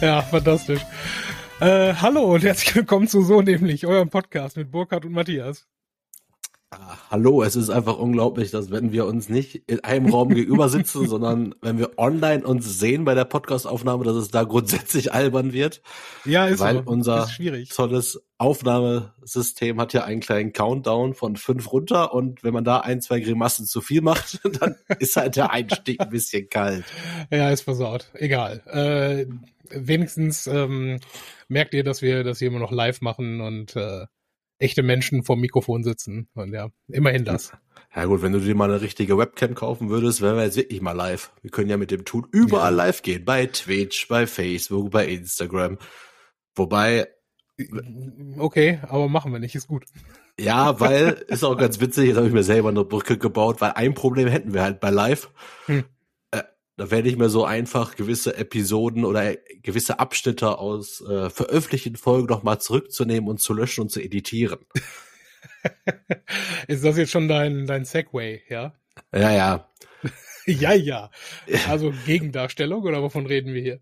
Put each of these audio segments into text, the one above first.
ja, fantastisch. Äh, hallo und herzlich willkommen zu So nämlich, eurem Podcast mit Burkhard und Matthias. Hallo, es ist einfach unglaublich, dass wenn wir uns nicht in einem Raum gegenüber sitzen, sondern wenn wir online uns sehen bei der Podcastaufnahme, dass es da grundsätzlich albern wird. Ja, ist weil so. unser ist tolles Aufnahmesystem hat ja einen kleinen Countdown von fünf runter und wenn man da ein, zwei Grimassen zu viel macht, dann ist halt der Einstieg ein bisschen kalt. Ja, ist versaut. Egal. Äh, wenigstens ähm, merkt ihr, dass wir das hier immer noch live machen und äh, echte Menschen vorm Mikrofon sitzen. Und ja, immerhin das. Ja gut, wenn du dir mal eine richtige Webcam kaufen würdest, wären wir jetzt wirklich mal live. Wir können ja mit dem Tool überall Ja. live gehen. Bei Twitch, bei Facebook, bei Instagram. Wobei, Okay, aber machen wir nicht, ist gut. ja, weil, ist auch ganz witzig, jetzt habe ich mir selber eine Brücke gebaut, weil ein Problem hätten wir halt bei live. Hm. Da wäre nicht mehr so einfach, gewisse Episoden oder gewisse Abschnitte aus äh, veröffentlichten Folgen nochmal zurückzunehmen und zu löschen und zu editieren. ist das jetzt schon dein, dein Segway, ja? Ja, ja. ja, ja. Also Gegendarstellung oder wovon reden wir hier?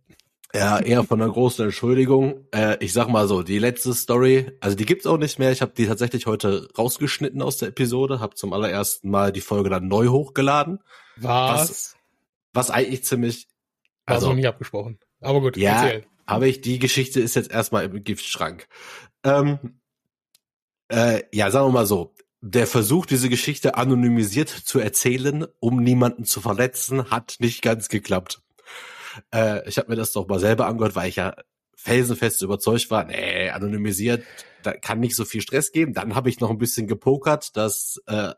Ja, eher von einer großen Entschuldigung. Äh, ich sag mal so, die letzte Story, also die gibt's auch nicht mehr. Ich habe die tatsächlich heute rausgeschnitten aus der Episode, habe zum allerersten Mal die Folge dann neu hochgeladen, Was? was eigentlich ziemlich, War so also nicht abgesprochen. Aber gut, Ja. erzähl. aber ich, die Geschichte ist jetzt erstmal im Giftschrank. Ähm, äh, ja, sagen wir mal so, der Versuch, diese Geschichte anonymisiert zu erzählen, um niemanden zu verletzen, hat nicht ganz geklappt. Äh, ich habe mir das doch mal selber angehört, weil ich ja felsenfest überzeugt war, nee, anonymisiert, da kann nicht so viel Stress geben. Dann habe ich noch ein bisschen gepokert, dass äh,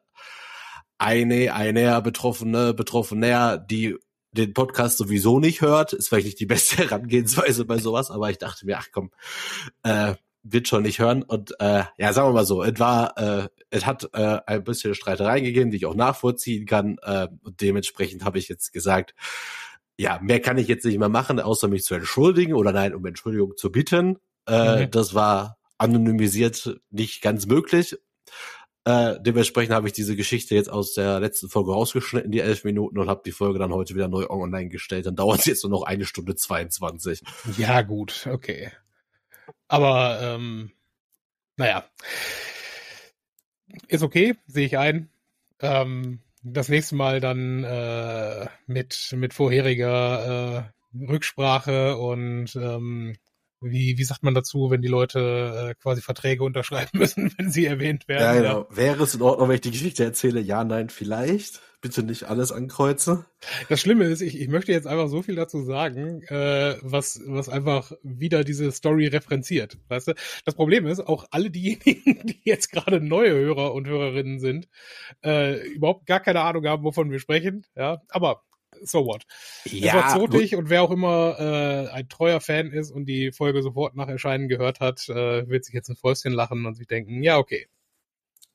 eine, einer Betroffene, Betroffener, die den Podcast sowieso nicht hört, ist vielleicht nicht die beste Herangehensweise bei sowas, aber ich dachte mir, ach komm, äh, wird schon nicht hören. Und äh, ja, sagen wir mal so, es war, äh, es hat äh, ein bisschen Streitereien gegeben, die ich auch nachvollziehen kann. Äh, und dementsprechend habe ich jetzt gesagt, ja, mehr kann ich jetzt nicht mehr machen, außer mich zu entschuldigen oder nein, um Entschuldigung zu bitten. Äh, Mhm. Das war anonymisiert nicht ganz möglich. Äh, dementsprechend habe ich diese Geschichte jetzt aus der letzten Folge rausgeschnitten, die elf Minuten, und habe die Folge dann heute wieder neu online gestellt. Dann dauert es jetzt nur noch eine Stunde 22. Ja, gut, okay. Aber, ähm, naja. Ist okay, sehe ich ein. Ähm, das nächste Mal dann äh, mit, mit vorheriger äh, Rücksprache und ähm, wie, wie sagt man dazu, wenn die Leute äh, quasi Verträge unterschreiben müssen, wenn sie erwähnt werden? Ja, genau. Wäre es in Ordnung, wenn ich die Geschichte erzähle? Ja, nein, vielleicht. Bitte nicht alles ankreuzen. Das Schlimme ist, ich, ich möchte jetzt einfach so viel dazu sagen, äh, was, was einfach wieder diese Story referenziert. Weißt du? Das Problem ist, auch alle diejenigen, die jetzt gerade neue Hörer und Hörerinnen sind, äh, überhaupt gar keine Ahnung haben, wovon wir sprechen. Ja, aber so what. es war zotig und wer auch immer äh, ein treuer Fan ist und die Folge sofort nach Erscheinen gehört hat, äh, wird sich jetzt ein Fäustchen lachen und sich denken, ja, okay.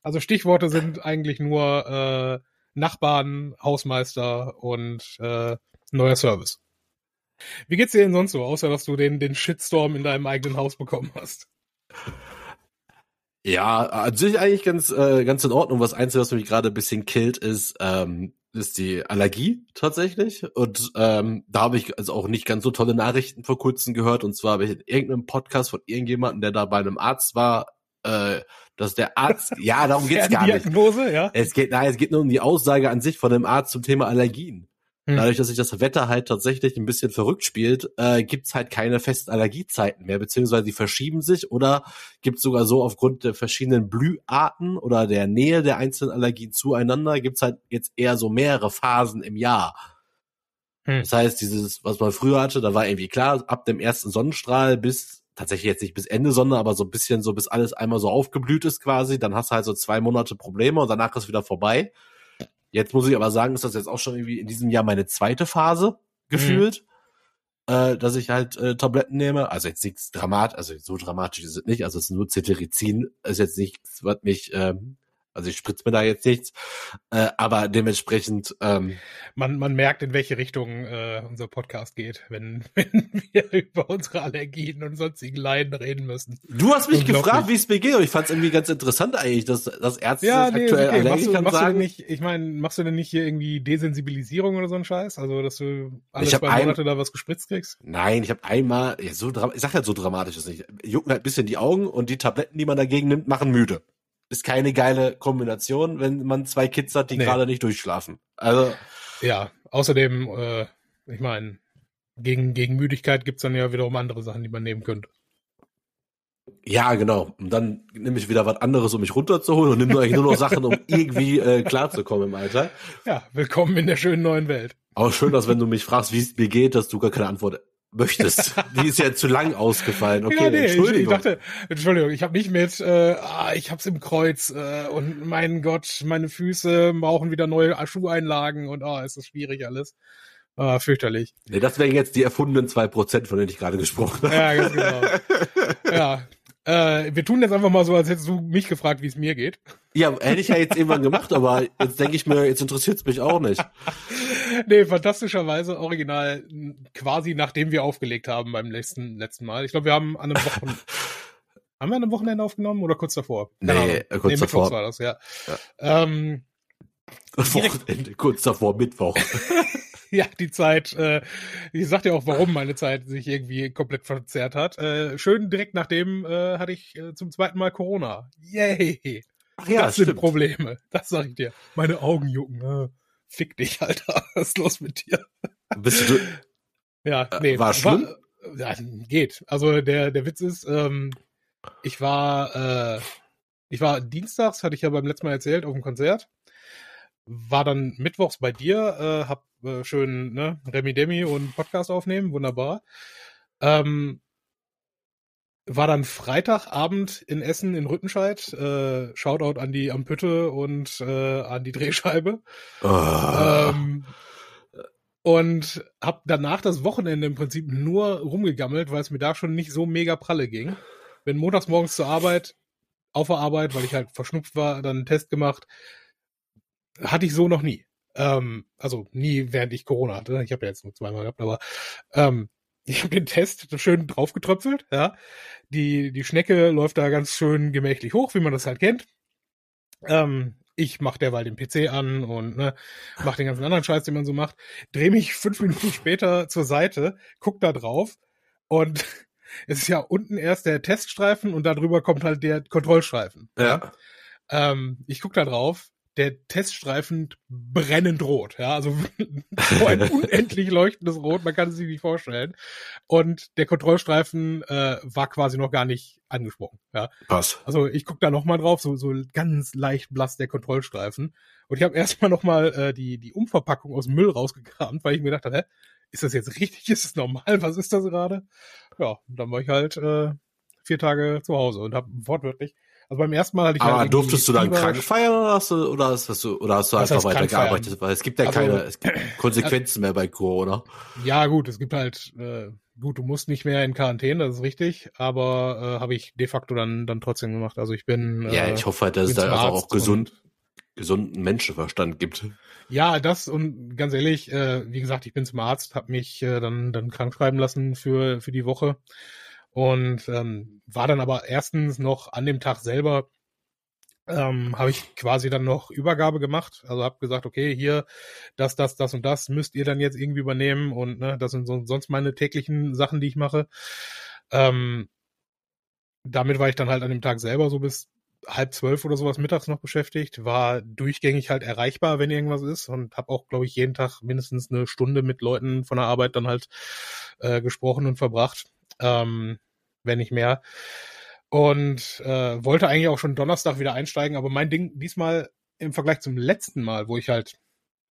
Also Stichworte sind eigentlich nur äh, Nachbarn, Hausmeister und äh, neuer Service. Wie geht's dir denn sonst so, außer dass du den, den Shitstorm in deinem eigenen Haus bekommen hast? Ja, an sich eigentlich ganz, äh, ganz in Ordnung. Was Einzige, was mich gerade ein bisschen killt, ist, ähm, ist die Allergie tatsächlich. Und ähm, da habe ich also auch nicht ganz so tolle Nachrichten vor kurzem gehört. Und zwar habe ich in irgendeinem Podcast von irgendjemandem, der da bei einem Arzt war, äh, dass der Arzt, ja, darum geht's gar nicht. Diagnose, ja? Es geht, nein, es geht nur um die Aussage an sich von dem Arzt zum Thema Allergien. Hm. Dadurch, dass sich das Wetter halt tatsächlich ein bisschen verrückt spielt, äh, gibt's halt keine festen Allergiezeiten mehr, beziehungsweise die verschieben sich oder gibt's sogar so aufgrund der verschiedenen Blüharten oder der Nähe der einzelnen Allergien zueinander, gibt's halt jetzt eher so mehrere Phasen im Jahr. Hm. Das heißt, dieses, was man früher hatte, da war irgendwie klar, ab dem ersten Sonnenstrahl bis, tatsächlich jetzt nicht bis Ende Sonne, aber so ein bisschen so, bis alles einmal so aufgeblüht ist quasi, dann hast du halt so zwei Monate Probleme und danach ist wieder vorbei. Jetzt muss ich aber sagen, ist das jetzt auch schon irgendwie in diesem Jahr meine zweite Phase gefühlt, äh, dass ich halt äh, Tabletten nehme. Also jetzt nichts dramatisch, also so dramatisch ist es nicht. Also es ist nur Cetirizin, ist jetzt nichts, was mich ähm, Also ich spritze mir da jetzt nichts, äh, aber dementsprechend. Ähm, man, man merkt, in welche Richtung äh, unser Podcast geht, wenn, wenn wir über unsere Allergien und sonstigen Leiden reden müssen. Du hast mich gefragt, wie es mir geht und ich fand es irgendwie ganz interessant eigentlich, dass, dass Ärzte ja, nee, aktuell okay. machst du, machst sagen. Du nicht, ich meine, machst du denn nicht hier irgendwie Desensibilisierung oder so ein Scheiß? Also, dass du alle zwei ein, Monate da was gespritzt kriegst? Nein, ich habe einmal, ja, so, ich sag halt so dramatisch ist nicht. Jucken halt ein bisschen die Augen und die Tabletten, die man dagegen nimmt, machen müde ist keine geile Kombination, wenn man zwei Kids hat, die nee. gerade nicht durchschlafen. Also ja, außerdem, äh, ich meine, gegen gegen Müdigkeit gibt's dann ja wiederum andere Sachen, die man nehmen könnte. Ja, genau. Und dann nehme ich wieder was anderes, um mich runterzuholen und nehme eigentlich nur noch Sachen, um irgendwie äh, klarzukommen im Alter. Ja, willkommen in der schönen neuen Welt. Aber schön, dass wenn du mich fragst, wie es mir geht, dass du gar keine Antwort möchtest. Die ist ja zu lang ausgefallen. Okay, ja, nee, Entschuldigung. Ich, ich dachte, Entschuldigung, ich habe nicht mit, äh, ah, ich hab's im Kreuz äh, und mein Gott, meine Füße brauchen wieder neue Schuheinlagen und ah, oh, ist das schwierig alles. Ah, fürchterlich. Nee, das wären jetzt die erfundenen zwei Prozent, von denen ich gerade gesprochen habe. Ja, ganz genau. ja, äh, wir tun jetzt einfach mal so, als hättest du mich gefragt, wie es mir geht. Ja, hätte ich ja jetzt irgendwann gemacht, aber jetzt denke ich mir, jetzt interessiert es mich auch nicht. nee, fantastischerweise original quasi nachdem wir aufgelegt haben beim letzten, letzten Mal. Ich glaube, wir haben an einem Wochenende. haben wir an einem Wochenende aufgenommen oder kurz davor? Nee, äh, kurz nee, davor. war das, ja. ja. Ähm, Wochenende, kurz davor, Mittwoch. ja, die Zeit, äh, ich sag dir auch, warum meine Zeit sich irgendwie komplett verzerrt hat. Äh, schön direkt nachdem äh, hatte ich äh, zum zweiten Mal Corona. Yay! Ach ja, das stimmt. sind Probleme. Das sag ich dir. Meine Augen jucken. Äh, fick dich, Alter. Was ist los mit dir? Bist du? ja, äh, nee. War schlimm? War, ja, geht. Also der der Witz ist, ähm, ich war äh, ich war dienstags, hatte ich ja beim letzten Mal erzählt, auf dem Konzert war dann mittwochs bei dir, äh, hab äh, schön ne, Remi Demi und Podcast aufnehmen, wunderbar. Ähm, war dann Freitagabend in Essen in Rüttenscheid. Äh, Shoutout an die Ampütte und äh, an die Drehscheibe. Oh. Ähm, und hab danach das Wochenende im Prinzip nur rumgegammelt, weil es mir da schon nicht so mega pralle ging. Bin montags morgens zur Arbeit, auf der Arbeit, weil ich halt verschnupft war, dann einen Test gemacht, hatte ich so noch nie. Ähm, also nie, während ich Corona hatte. Ich habe ja jetzt nur zweimal gehabt, aber ähm, ich habe den Test schön draufgetröpfelt. Ja, die die Schnecke läuft da ganz schön gemächlich hoch, wie man das halt kennt. Ähm, ich mach derweil den PC an und ne, mach den ganzen anderen Scheiß, den man so macht. Dreh mich fünf Minuten später zur Seite, guck da drauf und es ist ja unten erst der Teststreifen und darüber kommt halt der Kontrollstreifen. Ja. Ähm, ich guck da drauf, der Teststreifen brennend rot. Ja, also so ein unendlich leuchtendes Rot, man kann es sich nicht vorstellen. Und der Kontrollstreifen äh, war quasi noch gar nicht angesprochen. Ja. Was? Also ich guck da noch mal drauf, so, so ganz leicht blass der Kontrollstreifen. Und ich habe erstmal noch mal äh, die, die Umverpackung aus dem Müll rausgekramt, weil ich mir gedacht habe, hä, ist das jetzt richtig? Ist das normal? Was ist das gerade? Ja, und dann war ich halt äh, vier Tage zu Hause und habe wortwörtlich also beim ersten Mal hatte ich Aber halt durftest du dann krank feiern oder hast du, oder hast du, oder hast du einfach weitergearbeitet? Weil es gibt ja also, keine es gibt Konsequenzen mehr bei Corona. Ja, gut, es gibt halt, äh, gut, du musst nicht mehr in Quarantäne, das ist richtig, aber äh, habe ich de facto dann, dann trotzdem gemacht. Also ich bin. Äh, ja, ich hoffe halt, dass es da einfach auch gesund, gesunden Menschenverstand gibt. Ja, das und ganz ehrlich, äh, wie gesagt, ich bin zum Arzt, habe mich äh, dann, dann krank schreiben lassen für, für die Woche und ähm, war dann aber erstens noch an dem Tag selber ähm, habe ich quasi dann noch Übergabe gemacht. Also habe gesagt, okay, hier das, das, das und das müsst ihr dann jetzt irgendwie übernehmen und ne, das sind so, sonst meine täglichen Sachen, die ich mache. Ähm, damit war ich dann halt an dem Tag selber so bis halb zwölf oder sowas mittags noch beschäftigt, war durchgängig halt erreichbar, wenn irgendwas ist und habe auch, glaube ich, jeden Tag mindestens eine Stunde mit Leuten von der Arbeit dann halt äh, gesprochen und verbracht. Ähm, wenn nicht mehr. Und äh, wollte eigentlich auch schon Donnerstag wieder einsteigen, aber mein Ding diesmal im Vergleich zum letzten Mal, wo ich halt,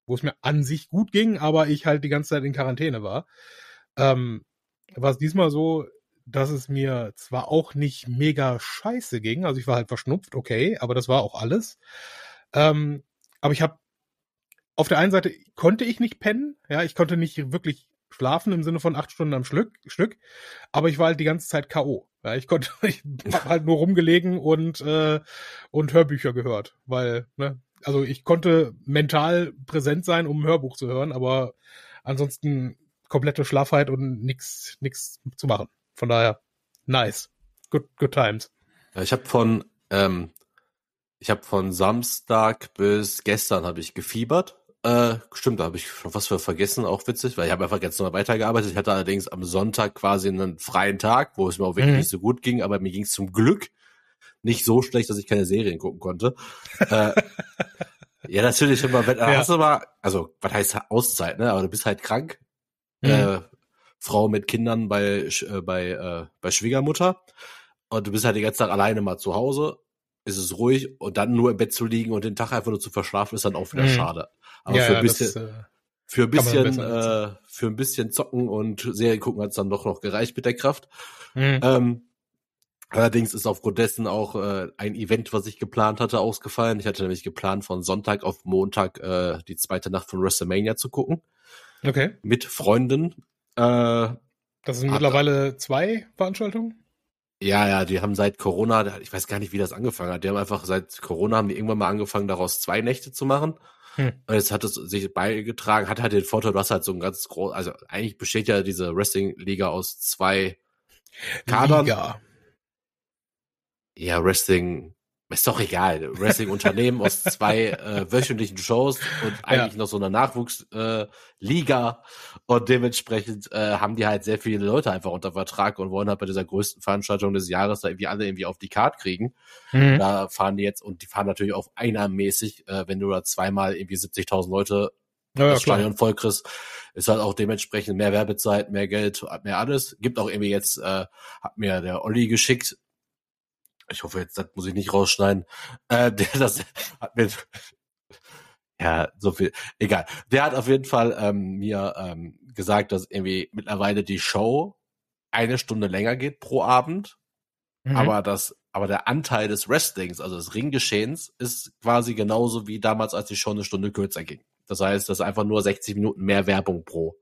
wo es mir an sich gut ging, aber ich halt die ganze Zeit in Quarantäne war, ähm, war es diesmal so, dass es mir zwar auch nicht mega scheiße ging, also ich war halt verschnupft, okay, aber das war auch alles. Ähm, aber ich habe auf der einen Seite konnte ich nicht pennen, ja, ich konnte nicht wirklich schlafen im Sinne von acht Stunden am Stück, Stück aber ich war halt die ganze Zeit K.O. Ja, ich konnte, ich hab halt nur rumgelegen und, äh, und Hörbücher gehört, weil, ne, also ich konnte mental präsent sein, um ein Hörbuch zu hören, aber ansonsten komplette Schlafheit und nix, nix zu machen. Von daher, nice. Good, good times. Ich habe von, ähm, ich habe von Samstag bis gestern habe ich gefiebert. Äh, stimmt, da habe ich schon was für vergessen, auch witzig, weil ich habe einfach jetzt noch weitergearbeitet. Ich hatte allerdings am Sonntag quasi einen freien Tag, wo es mir auch wirklich mhm. nicht so gut ging, aber mir ging es zum Glück nicht so schlecht, dass ich keine Serien gucken konnte. äh, ja, natürlich immer, wenn, ja. hast du mal, also, was heißt Auszeit, ne? Aber du bist halt krank. Mhm. Äh, Frau mit Kindern bei, äh, bei, äh, bei Schwiegermutter. Und du bist halt den ganzen Tag alleine mal zu Hause. Ist es ruhig und dann nur im Bett zu liegen und den Tag einfach nur zu verschlafen, ist dann auch wieder mhm. schade. Aber ja, für ein bisschen, das, äh, für ein bisschen, äh, für ein bisschen zocken und Serien gucken hat es dann doch noch gereicht mit der Kraft. Mhm. Ähm, Allerdings ist aufgrund dessen auch äh, ein Event, was ich geplant hatte, ausgefallen. Ich hatte nämlich geplant, von Sonntag auf Montag äh, die zweite Nacht von WrestleMania zu gucken. Okay. Mit Freunden. Äh, das sind mittlerweile zwei Veranstaltungen? Ja, ja, die haben seit Corona, ich weiß gar nicht, wie das angefangen hat. Die haben einfach seit Corona haben die irgendwann mal angefangen, daraus zwei Nächte zu machen. Hm. Und jetzt hat es sich beigetragen, hat halt den Vorteil, du hast halt so ein ganz groß, also eigentlich besteht ja diese Wrestling-Liga aus zwei Kadern. Liga ja, Wrestling, ist doch egal, Wrestling-Unternehmen aus zwei äh, wöchentlichen Shows und eigentlich ja. noch so einer Nachwuchsliga äh, und dementsprechend äh, haben die halt sehr viele Leute einfach unter Vertrag und wollen halt bei dieser größten Veranstaltung des Jahres da irgendwie alle irgendwie auf die Card kriegen. Mhm. Da fahren die jetzt und die fahren natürlich auch einnahmenmäßig, äh, wenn du da zweimal irgendwie 70.000 Leute ja, das Stadion voll kriegst, ist halt auch dementsprechend mehr Werbezeit, mehr Geld, mehr alles. Gibt auch irgendwie jetzt, äh, hat mir der Olli geschickt, ich hoffe jetzt, das muss ich nicht rausschneiden, äh, der das hat mir, ja, so viel, egal. Der hat auf jeden Fall ähm, mir ähm, gesagt, dass irgendwie mittlerweile die Show eine Stunde länger geht pro Abend, mhm. aber das, aber der Anteil des Wrestlings, also des Ringgeschehens, ist quasi genauso wie damals, als die Show eine Stunde kürzer ging. Das heißt, das ist einfach nur 60 Minuten mehr Werbung pro.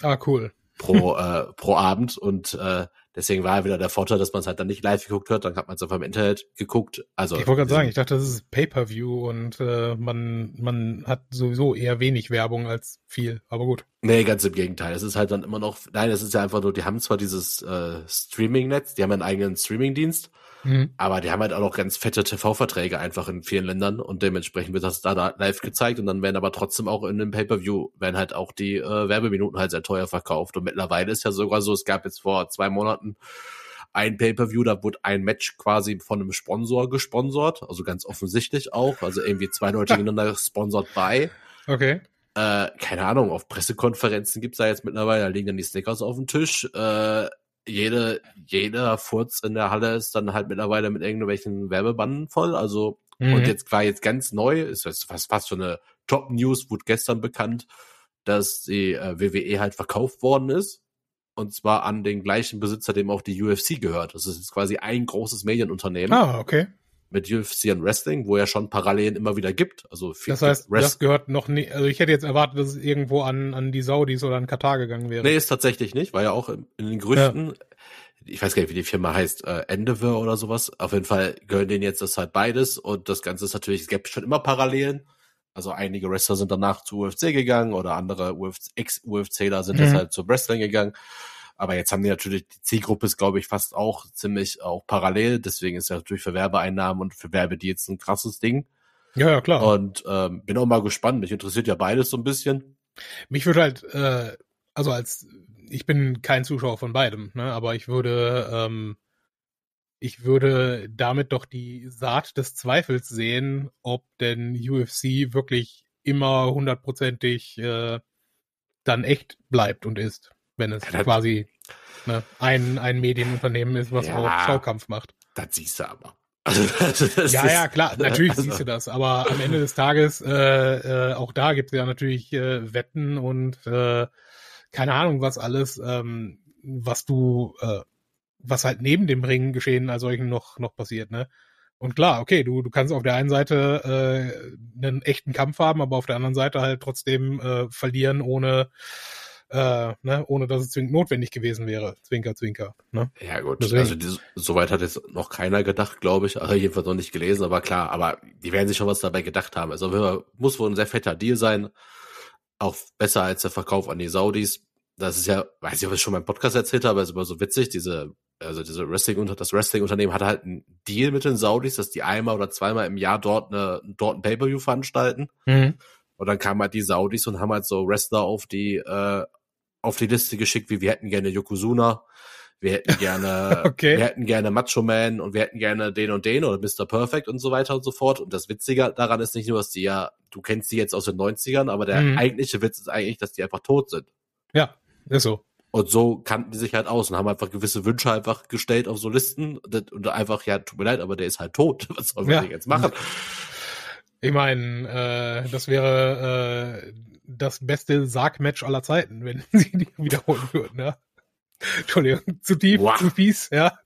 Ah, cool. Pro, äh, pro Abend und äh, Deswegen war wieder der Vorteil, dass man es halt dann nicht live geguckt hat, dann hat man es einfach im Internet geguckt. Also ich wollte gerade sagen, ich dachte, das ist Pay-per-View und äh, man man hat sowieso eher wenig Werbung als viel, aber gut. Nee, ganz im Gegenteil. Es ist halt dann immer noch, nein, es ist ja einfach nur, die haben zwar dieses äh, Streaming-Netz, die haben einen eigenen Streaming-Dienst, Mhm. Aber die haben halt auch noch ganz fette TV-Verträge einfach in vielen Ländern und dementsprechend wird das da, da live gezeigt und dann werden aber trotzdem auch in dem Pay-Per-View werden halt auch die äh, Werbeminuten halt sehr teuer verkauft und mittlerweile ist ja sogar so, es gab jetzt vor zwei Monaten ein Pay-Per-View, da wurde ein Match quasi von einem Sponsor gesponsert, also ganz offensichtlich auch, also irgendwie zwei Leute gegeneinander sponsert bei. Okay. Äh, keine Ahnung, auf Pressekonferenzen gibt's da jetzt mittlerweile, da liegen dann die Snickers auf dem Tisch. Äh, jede, jeder Furz in der Halle ist dann halt mittlerweile mit irgendwelchen Werbebanden voll. Also, mhm. und jetzt war jetzt ganz neu, ist das fast, fast schon eine Top-News, wurde gestern bekannt, dass die äh, WWE halt verkauft worden ist. Und zwar an den gleichen Besitzer, dem auch die UFC gehört. Das ist jetzt quasi ein großes Medienunternehmen. Ah, okay mit UFC und Wrestling, wo ja schon Parallelen immer wieder gibt. Also viel das heißt, Rest das gehört noch nicht. Also ich hätte jetzt erwartet, dass es irgendwo an an die Saudis oder an Katar gegangen wäre. Nee, ist tatsächlich nicht. War ja auch in, in den Gerüchten. Ja. Ich weiß gar nicht, wie die Firma heißt, äh, Endeavor oder sowas. Auf jeden Fall gehören denen jetzt das halt beides und das Ganze ist natürlich, es gibt schon immer Parallelen. Also einige Wrestler sind danach zu UFC gegangen oder andere Ex-UFCler sind mhm. deshalb zu Wrestling gegangen. Aber jetzt haben die natürlich, die Zielgruppe ist, glaube ich, fast auch ziemlich auch parallel. Deswegen ist ja natürlich für Werbeeinnahmen und für Werbedeals ein krasses Ding. Ja, ja, klar. Und ähm, bin auch mal gespannt. Mich interessiert ja beides so ein bisschen. Mich würde halt, äh, also als, ich bin kein Zuschauer von beidem, ne, aber ich würde, ähm, ich würde damit doch die Saat des Zweifels sehen, ob denn UFC wirklich immer hundertprozentig äh, dann echt bleibt und ist wenn es ja, quasi ne, ein, ein Medienunternehmen ist, was ja, auch Schaukampf macht. Das siehst du aber. Also, das ja, ist, ja, klar, natürlich also, siehst du das, aber am Ende des Tages, äh, äh, auch da gibt es ja natürlich äh, Wetten und äh, keine Ahnung, was alles, ähm, was du, äh, was halt neben dem Ring geschehen als solchen noch, noch passiert, ne? Und klar, okay, du, du kannst auf der einen Seite äh, einen echten Kampf haben, aber auf der anderen Seite halt trotzdem äh, verlieren, ohne Äh, ne, ohne dass es zwingend notwendig gewesen wäre. Zwinker, zwinker. Ne? Ja gut, Deswegen. also die, soweit hat jetzt noch keiner gedacht, glaube ich. Also jedenfalls noch nicht gelesen, aber klar, aber die werden sich schon was dabei gedacht haben. Also muss wohl ein sehr fetter Deal sein. Auch besser als der Verkauf an die Saudis. Das ist ja, weiß ich, ob ich schon mal im Podcast erzählt habe, ist immer so witzig, diese, also diese Wrestling unter das Wrestling-Unternehmen hat halt einen Deal mit den Saudis, dass die einmal oder zweimal im Jahr dort eine, dort ein Pay-Per-View veranstalten. Mhm. Und dann kamen halt die Saudis und haben halt so Wrestler auf die, äh, auf die Liste geschickt, wie wir hätten gerne Yokozuna, wir hätten gerne, Okay. wir hätten gerne Macho Man und wir hätten gerne den und den oder Mr. Perfect und so weiter und so fort. Und das Witzige daran ist nicht nur, dass die ja, du kennst die jetzt aus den 90ern, aber der Mhm. eigentliche Witz ist eigentlich, dass die einfach tot sind. Ja, ist so. Und so kannten die sich halt aus und haben einfach gewisse Wünsche einfach gestellt auf so Listen und einfach, ja, tut mir leid, aber der ist halt tot. Was sollen wir Ja. denn jetzt machen? Ich meine, äh, das wäre äh, das beste Sarg-Match aller Zeiten, wenn sie die wiederholen würden, ja. Entschuldigung, zu tief, Wow. zu fies, ja.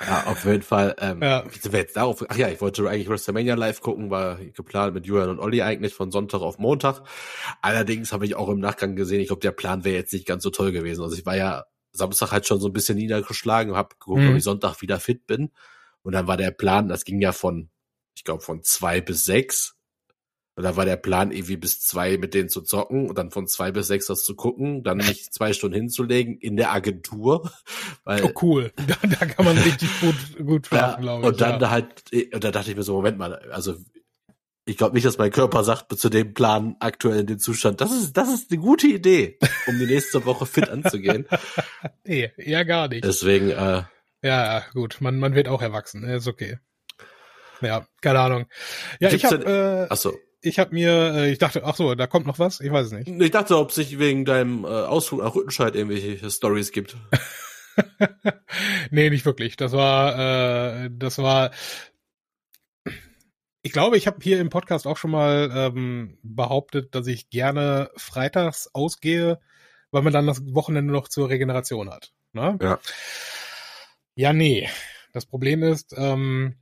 Ja, auf jeden Fall. Ähm, Ja. Wie sind wir jetzt darauf? Ach ja, ich wollte eigentlich WrestleMania live gucken, war geplant mit Julian und Olli eigentlich von Sonntag auf Montag. Allerdings habe ich auch im Nachgang gesehen, ich glaube, der Plan wäre jetzt nicht ganz so toll gewesen. Also ich war ja Samstag halt schon so ein bisschen niedergeschlagen, habe geguckt, Mhm. ob ich Sonntag wieder fit bin. Und dann war der Plan, das ging ja von, ich glaube, von zwei bis sechs. Und da war der Plan, irgendwie bis zwei mit denen zu zocken und dann von zwei bis sechs das zu gucken, dann nicht zwei Stunden hinzulegen in der Agentur. Weil Oh, cool. Da, da kann man richtig gut, gut ja, schlafen, glaube ich. und dann ja. halt, und da dachte ich mir so, Moment mal, also ich glaube nicht, dass mein Körper sagt zu dem Plan aktuell in dem Zustand, das ist, das ist eine gute Idee, um die nächste Woche fit anzugehen. Nee, eher gar nicht. Deswegen, äh, Ja, ja, gut, man, man wird auch erwachsen, ist okay. Ja, keine Ahnung. Ja, ich habe äh, achso. Ich habe mir, äh, ich dachte, ach so, da kommt noch was, ich weiß es nicht. Ich dachte, ob es sich wegen deinem äh, Ausflug nach Rüttenscheid irgendwelche Stories gibt. nee, nicht wirklich. Das war, äh, das war. Ich glaube, ich habe hier im Podcast auch schon mal ähm, behauptet, dass ich gerne freitags ausgehe, weil man dann das Wochenende noch zur Regeneration hat. Ne? Ja. Ja, nee. Das Problem ist, ähm,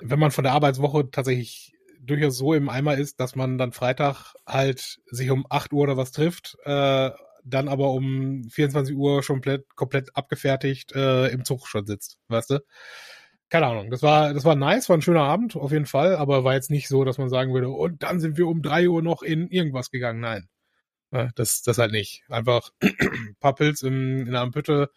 wenn man von der Arbeitswoche tatsächlich durchaus so im Eimer ist, dass man dann Freitag halt sich um 8 Uhr oder was trifft, äh, dann aber um 24 Uhr schon komplett, komplett abgefertigt äh, im Zug schon sitzt, weißt du? Keine Ahnung, das war, das war nice, war ein schöner Abend, auf jeden Fall, aber war jetzt nicht so, dass man sagen würde, und dann sind wir um 3 Uhr noch in irgendwas gegangen, nein. Äh, Das, das halt nicht. Einfach ein paar Pilz in, in einer Pütte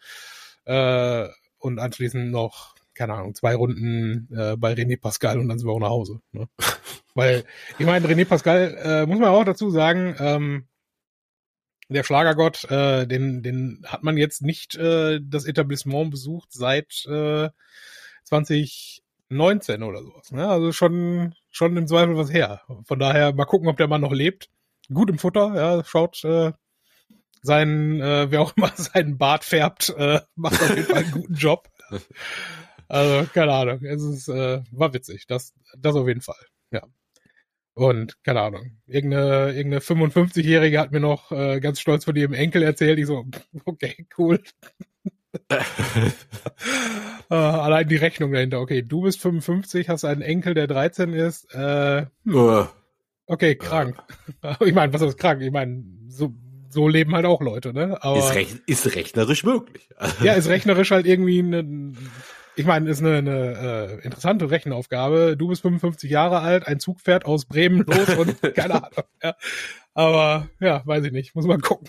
äh, und anschließend noch, keine Ahnung, zwei Runden äh, bei René Pascal und dann sind wir auch nach Hause. Ne? Weil, ich meine, René Pascal, äh, muss man auch dazu sagen, ähm, der Schlagergott, äh, den, den hat man jetzt nicht äh, das Etablissement besucht seit äh, 2019 oder sowas. Ne? Also schon, schon im Zweifel was her. Von daher mal gucken, ob der Mann noch lebt. Gut im Futter, ja, schaut äh, seinen, äh, wer auch immer seinen Bart färbt, äh, macht auf jeden Fall einen guten Job. Also, keine Ahnung. Es ist, äh, war witzig. Das, das auf jeden Fall. Ja. Und, keine Ahnung. Irgendeine, irgendeine 55-Jährige hat mir noch äh, ganz stolz von ihrem Enkel erzählt. Ich so, okay, cool. Äh, allein die Rechnung dahinter. Okay, du bist 55, hast einen Enkel, der 13 ist. Äh, okay, krank. Ich meine, was ist krank? Ich meine, so, so leben halt auch Leute, ne? Aber ist, rech ist rechnerisch möglich. ja, ist rechnerisch halt irgendwie eine, ich meine, ist eine, eine äh, interessante Rechenaufgabe. Du bist 55 Jahre alt, ein Zug fährt aus Bremen los und keine Ahnung. Ja. Aber ja, weiß ich nicht, muss man gucken.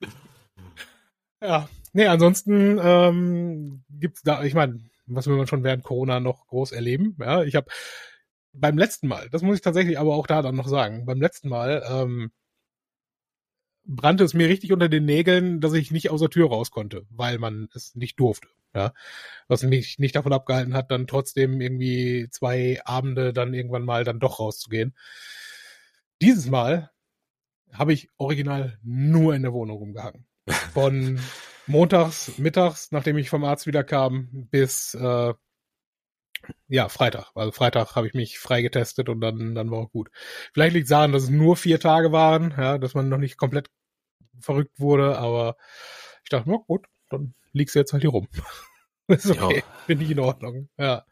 ja, nee, ansonsten ähm, gibt's da, ich meine, was will man schon während Corona noch groß erleben? Ja, ich habe beim letzten Mal, das muss ich tatsächlich aber auch da dann noch sagen, beim letzten Mal ähm, brannte es mir richtig unter den Nägeln, dass ich nicht aus der Tür raus konnte, weil man es nicht durfte. Ja, was mich nicht davon abgehalten hat, dann trotzdem irgendwie zwei Abende dann irgendwann mal dann doch rauszugehen. Dieses Mal habe ich original nur in der Wohnung rumgehangen. Von montags, mittags, nachdem ich vom Arzt wieder kam, bis äh, ja, Freitag. Also Freitag habe ich mich freigetestet und dann, dann war auch gut. Vielleicht liegt es daran, dass es nur vier Tage waren, ja, dass man noch nicht komplett verrückt wurde, aber ich dachte, na gut, dann liegst du jetzt halt hier rum. ist okay, Ja. finde ich in Ordnung. Ja.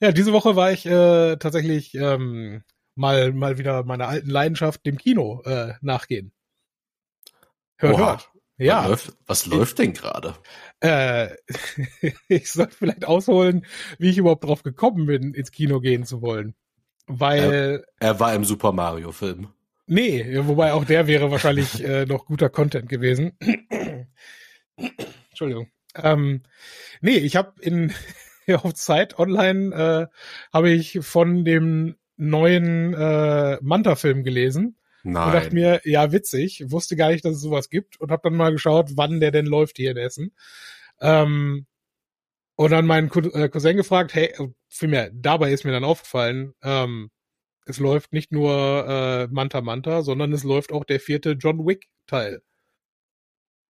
Ja, diese Woche war ich äh, tatsächlich ähm, mal, mal wieder meiner alten Leidenschaft, dem Kino, äh, nachgehen. Hört, Oha. hört. Ja. Was läuft, was läuft denn gerade? Äh, ich sollte vielleicht ausholen, wie ich überhaupt drauf gekommen bin, ins Kino gehen zu wollen. Weil. Er, er war im Super Mario Film. Nee, wobei auch der wäre wahrscheinlich äh, noch guter Content gewesen. Entschuldigung. Ähm, nee, ich habe in auf Zeit online äh, habe ich von dem neuen äh, Manta-Film gelesen. Nein. Und dachte mir, ja, witzig, wusste gar nicht, dass es sowas gibt und habe dann mal geschaut, wann der denn läuft hier in Essen. Ähm, und dann meinen äh, Cousin gefragt, hey, vielmehr, dabei ist mir dann aufgefallen, ähm, es läuft nicht nur äh, Manta Manta, sondern es läuft auch der vierte John Wick Teil.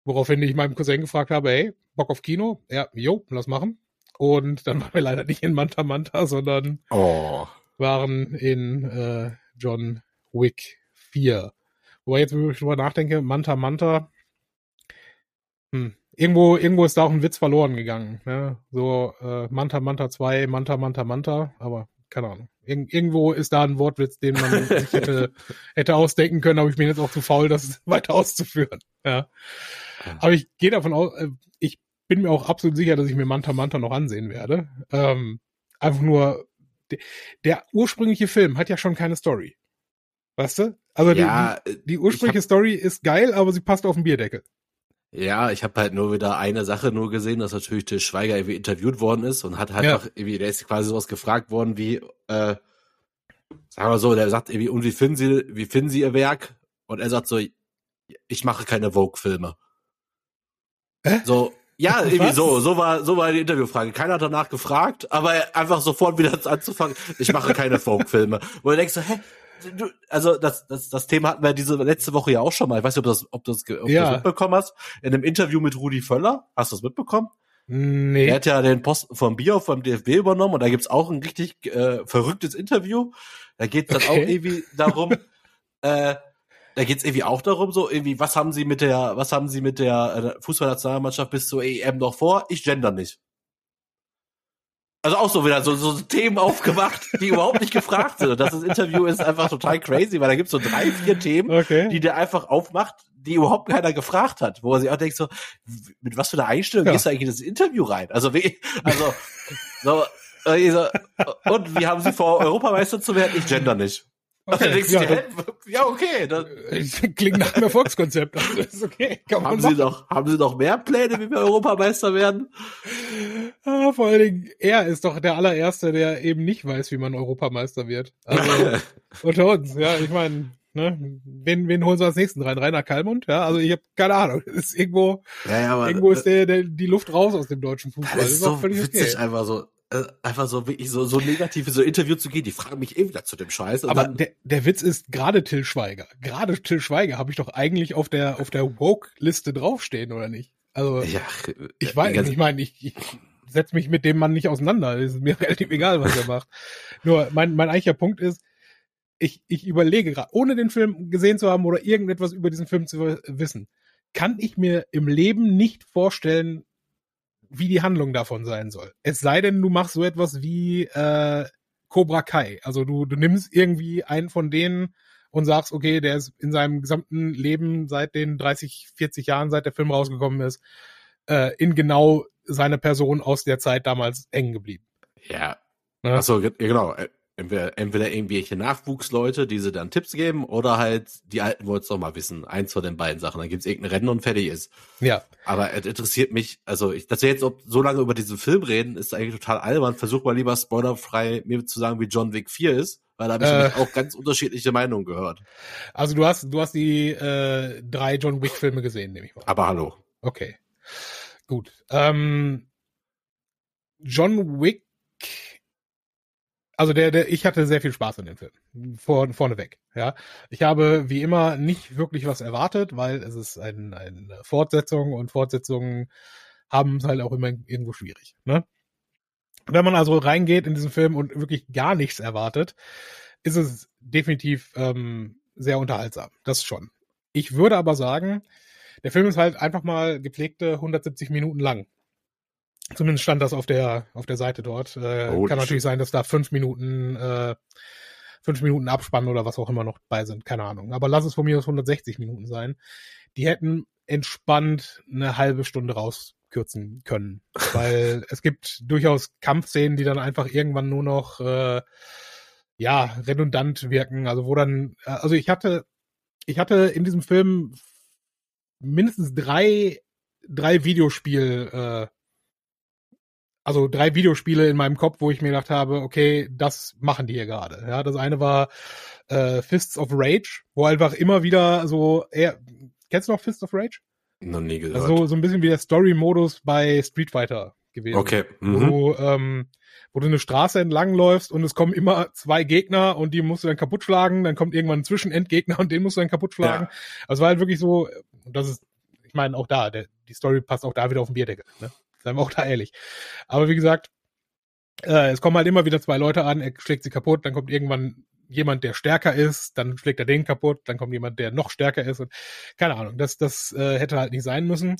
Woraufhin ich meinem Cousin gefragt habe, hey, Bock auf Kino? Ja, jo, lass machen. Und dann waren wir leider nicht in Manta Manta, sondern oh. waren in äh, John Wick 4. Wobei jetzt, wenn ich drüber nachdenke, Manta Manta, hm, irgendwo, irgendwo ist da auch ein Witz verloren gegangen. Ne? So äh, Manta Manta 2, Manta Manta Manta, aber keine Ahnung. Ir irgendwo ist da ein Wortwitz, den man sich hätte, hätte ausdenken können, aber ich bin jetzt auch zu faul, das weiter auszuführen. Ja. Aber ich gehe davon aus, äh, ich bin mir auch absolut sicher, dass ich mir Manta Manta noch ansehen werde. Ähm, einfach nur, der, der ursprüngliche Film hat ja schon keine Story. Weißt du? Also ja, die, die ursprüngliche hab, Story ist geil, aber sie passt auf den Bierdeckel. Ja, ich habe halt nur wieder eine Sache nur gesehen, dass natürlich der Schweiger irgendwie interviewt worden ist und hat halt ja. irgendwie, der ist quasi sowas gefragt worden wie, äh, sagen wir so, der sagt irgendwie, und wie finden Sie, wie finden Sie Ihr Werk? Und er sagt so, ich mache keine Vogue-Filme. Äh? So, ja, irgendwie so, so war, so war die Interviewfrage. Keiner hat danach gefragt, aber einfach sofort wieder anzufangen, ich mache keine Vogue-Filme. Wo du denkst so, hä? Du, also das, das, das Thema hatten wir diese letzte Woche ja auch schon mal. Ich weiß nicht, ob, das, ob, das, ob ja. du das mitbekommen hast. In einem Interview mit Rudi Völler. Hast du das mitbekommen? Nee. Er hat ja den Posten vom Bier vom DFB übernommen und da gibt's auch ein richtig äh, verrücktes Interview. Da geht dann okay. auch irgendwie darum, äh, da geht's irgendwie auch darum, so irgendwie, was haben sie mit der, was haben sie mit der äh, Fußballnationalmannschaft bis zur EM noch vor? Ich gender nicht. Also auch so wieder so, so Themen aufgemacht, die überhaupt nicht gefragt sind. Und das Interview ist einfach total crazy, weil da gibt's so drei, vier Themen, okay. die der einfach aufmacht, die überhaupt keiner gefragt hat, wo er sich auch denkt so, mit was für einer Einstellung ja. gehst du eigentlich in das Interview rein? Also wie, also so, so und wie haben sie vor, Europameister zu werden? Ich gender nicht. Okay, ja, dir, ja, okay. Das klingt nach einem Erfolgskonzept. Das ist okay. Kann haben Sie noch, haben Sie noch mehr Pläne, wie wir Europameister werden? Ah, vor allen Dingen, er ist doch der allererste, der eben nicht weiß, wie man Europameister wird. Also unter uns, ja, ich meine, ne, wen, wen holen sie als nächsten rein? Rainer Kallmund? Ja, also ich habe keine Ahnung. Ist irgendwo, ja, ja, aber, irgendwo ist der, der, die Luft raus aus dem deutschen Fußball. Das ist, das ist so witzig okay. einfach so äh, einfach so wirklich so, so negativ so Interview zu gehen, die fragen mich eh wieder zu dem Scheiß. Aber der, der Witz ist, gerade Till Schweiger, gerade Till Schweiger habe ich doch eigentlich auf der, auf der Woke-Liste draufstehen, oder nicht? Also, ja, ich weiß, ich meine, ich, ich setze mich mit dem Mann nicht auseinander. Es ist mir relativ egal, was er macht. Nur mein, mein eigentlicher Punkt ist, ich, ich überlege gerade, ohne den Film gesehen zu haben oder irgendetwas über diesen Film zu wissen, kann ich mir im Leben nicht vorstellen, wie die Handlung davon sein soll. Es sei denn, du machst so etwas wie äh, Cobra Kai. Also du, du nimmst irgendwie einen von denen und sagst, okay, der ist in seinem gesamten Leben seit den 30, 40 Jahren, seit der Film rausgekommen ist, äh, in genau seine Person aus der Zeit damals hängen geblieben. Ja. ja? Achso, genau entweder, entweder irgendwelche Nachwuchsleute, die sie dann Tipps geben, oder halt die Alten wollen es doch mal wissen. Eins von den beiden Sachen. Dann gibt's irgendein Rennen und fertig ist. Ja. Aber es interessiert mich, also ich, dass wir jetzt so lange über diesen Film reden, ist eigentlich total albern. Versuch mal lieber spoilerfrei mir zu sagen, wie John Wick 4 ist, weil da habe ich äh, auch ganz unterschiedliche Meinungen gehört. Also du hast, du hast die äh, drei John Wick-Filme gesehen, nehme ich mal. Aber hallo. Okay. Gut. Ähm, John Wick also der, der, ich hatte sehr viel Spaß in dem Film. Vor, vorneweg, ja. Ich habe wie immer nicht wirklich was erwartet, weil es ist ein, eine Fortsetzung und Fortsetzungen haben es halt auch immer irgendwo schwierig, ne? Wenn man also reingeht in diesen Film und wirklich gar nichts erwartet, ist es definitiv ähm, sehr unterhaltsam. Das schon. Ich würde aber sagen, der Film ist halt einfach mal gepflegte 170 Minuten lang. Zumindest stand das auf der auf der Seite dort. Äh, oh, kann natürlich sein, dass da fünf Minuten äh, fünf Minuten Abspann oder was auch immer noch bei sind, keine Ahnung. Aber lass es von mir aus 160 Minuten sein. Die hätten entspannt eine halbe Stunde rauskürzen können, weil es gibt durchaus Kampfszenen, die dann einfach irgendwann nur noch äh, ja redundant wirken. Also wo dann, äh, also ich hatte, ich hatte in diesem Film mindestens drei drei Videospiel äh, also drei Videospiele in meinem Kopf, wo ich mir gedacht habe, okay, das machen die hier gerade. Ja, das eine war äh, Fists of Rage, wo einfach immer wieder so, eher, kennst du noch Fists of Rage? Noch nie gehört. Also so ein bisschen wie der Story-Modus bei Street Fighter gewesen. Okay. Mhm. Wo, du, ähm, wo du eine Straße entlang läufst und es kommen immer zwei Gegner und die musst du dann kaputt schlagen, dann kommt irgendwann ein Zwischenendgegner und den musst du dann kaputt schlagen. Ja. Also war halt wirklich so, das ist, ich meine, auch da, der, die Story passt auch da wieder auf den Bierdeckel. Ne? Seien wir auch da ehrlich. Aber wie gesagt, äh, es kommen halt immer wieder zwei Leute an, er schlägt sie kaputt, dann kommt irgendwann jemand, der stärker ist, dann schlägt er den kaputt, dann kommt jemand, der noch stärker ist und keine Ahnung, das, das äh, hätte halt nicht sein müssen.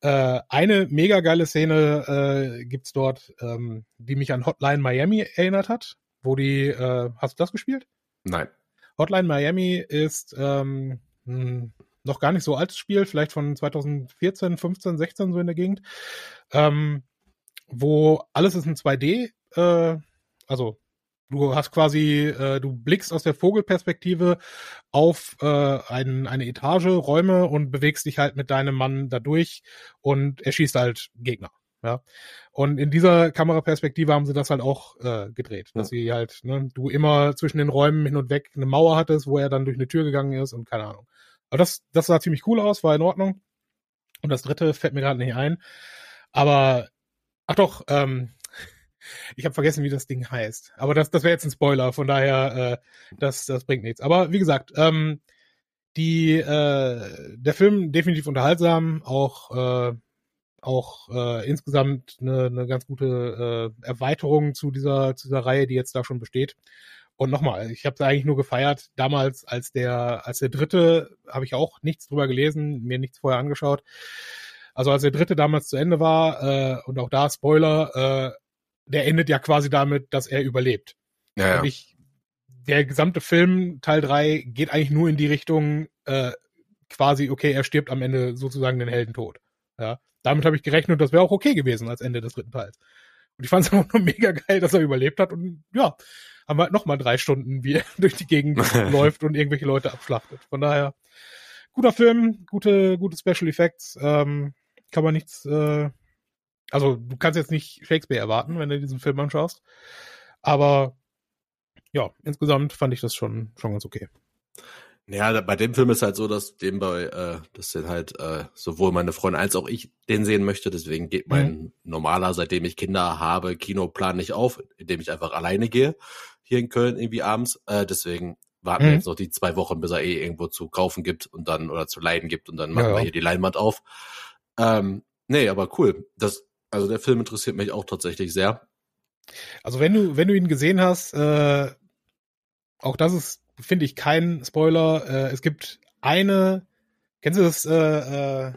Äh, eine mega geile Szene äh, gibt's dort, ähm, die mich an Hotline Miami erinnert hat, wo die, äh, hast du das gespielt? Nein. Hotline Miami ist ähm, hm, noch gar nicht so altes Spiel, vielleicht von 2014, 15, 16 so in der Gegend, ähm, wo alles ist in 2D, äh, also du hast quasi, äh, du blickst aus der Vogelperspektive auf äh, ein, eine Etage, Räume und bewegst dich halt mit deinem Mann dadurch und erschießt halt Gegner. Ja. Und in dieser Kameraperspektive haben sie das halt auch äh, gedreht, dass ja. sie halt, ne, du immer zwischen den Räumen hin und weg eine Mauer hattest, wo er dann durch eine Tür gegangen ist und keine Ahnung. Aber das, das sah ziemlich cool aus, war in Ordnung. Und das dritte fällt mir gerade nicht ein. Aber, ach doch, ähm, ich habe vergessen, wie das Ding heißt. Aber das, das wäre jetzt ein Spoiler, von daher, äh, das, das bringt nichts. Aber wie gesagt, ähm, die, äh, der Film definitiv unterhaltsam, auch, äh, auch äh, insgesamt eine, eine ganz gute äh, Erweiterung zu dieser, zu dieser Reihe, die jetzt da schon besteht. Und nochmal, ich habe es eigentlich nur gefeiert. Damals, als der, als der dritte, habe ich auch nichts drüber gelesen, mir nichts vorher angeschaut. Also als der dritte damals zu Ende war, äh, und auch da Spoiler, äh, der endet ja quasi damit, dass er überlebt. Ja, ja. Der gesamte Film, Teil drei geht eigentlich nur in die Richtung, äh, quasi, okay, er stirbt am Ende sozusagen den Heldentod. Ja. Damit habe ich gerechnet das wäre auch okay gewesen als Ende des dritten Teils. Und ich fand es auch nur mega geil, dass er überlebt hat und ja, haben wir halt nochmal drei Stunden, wie er durch die Gegend läuft und irgendwelche Leute abschlachtet. Von daher, guter Film, gute, gute Special Effects, ähm, kann man nichts, äh, also du kannst jetzt nicht Shakespeare erwarten, wenn du diesen Film anschaust. Aber ja, insgesamt fand ich das schon, schon ganz okay. Ja, bei dem Film ist halt so, dass dem bei, äh, dass den halt äh, sowohl meine Freundin als auch ich den sehen möchte. Deswegen geht mein mhm. normaler, seitdem ich Kinder habe, Kinoplan nicht auf, indem ich einfach alleine gehe hier in Köln irgendwie abends. Äh, deswegen warten mhm. wir jetzt noch die zwei Wochen, bis er eh irgendwo zu kaufen gibt und dann oder zu leiden gibt und dann machen ja, wir hier die Leinwand auf. Ähm, nee, aber cool. Das, also der Film interessiert mich auch tatsächlich sehr. Also wenn du, wenn du ihn gesehen hast, äh, auch das ist finde ich kein Spoiler. Äh, es gibt eine, kennst du das, äh, äh,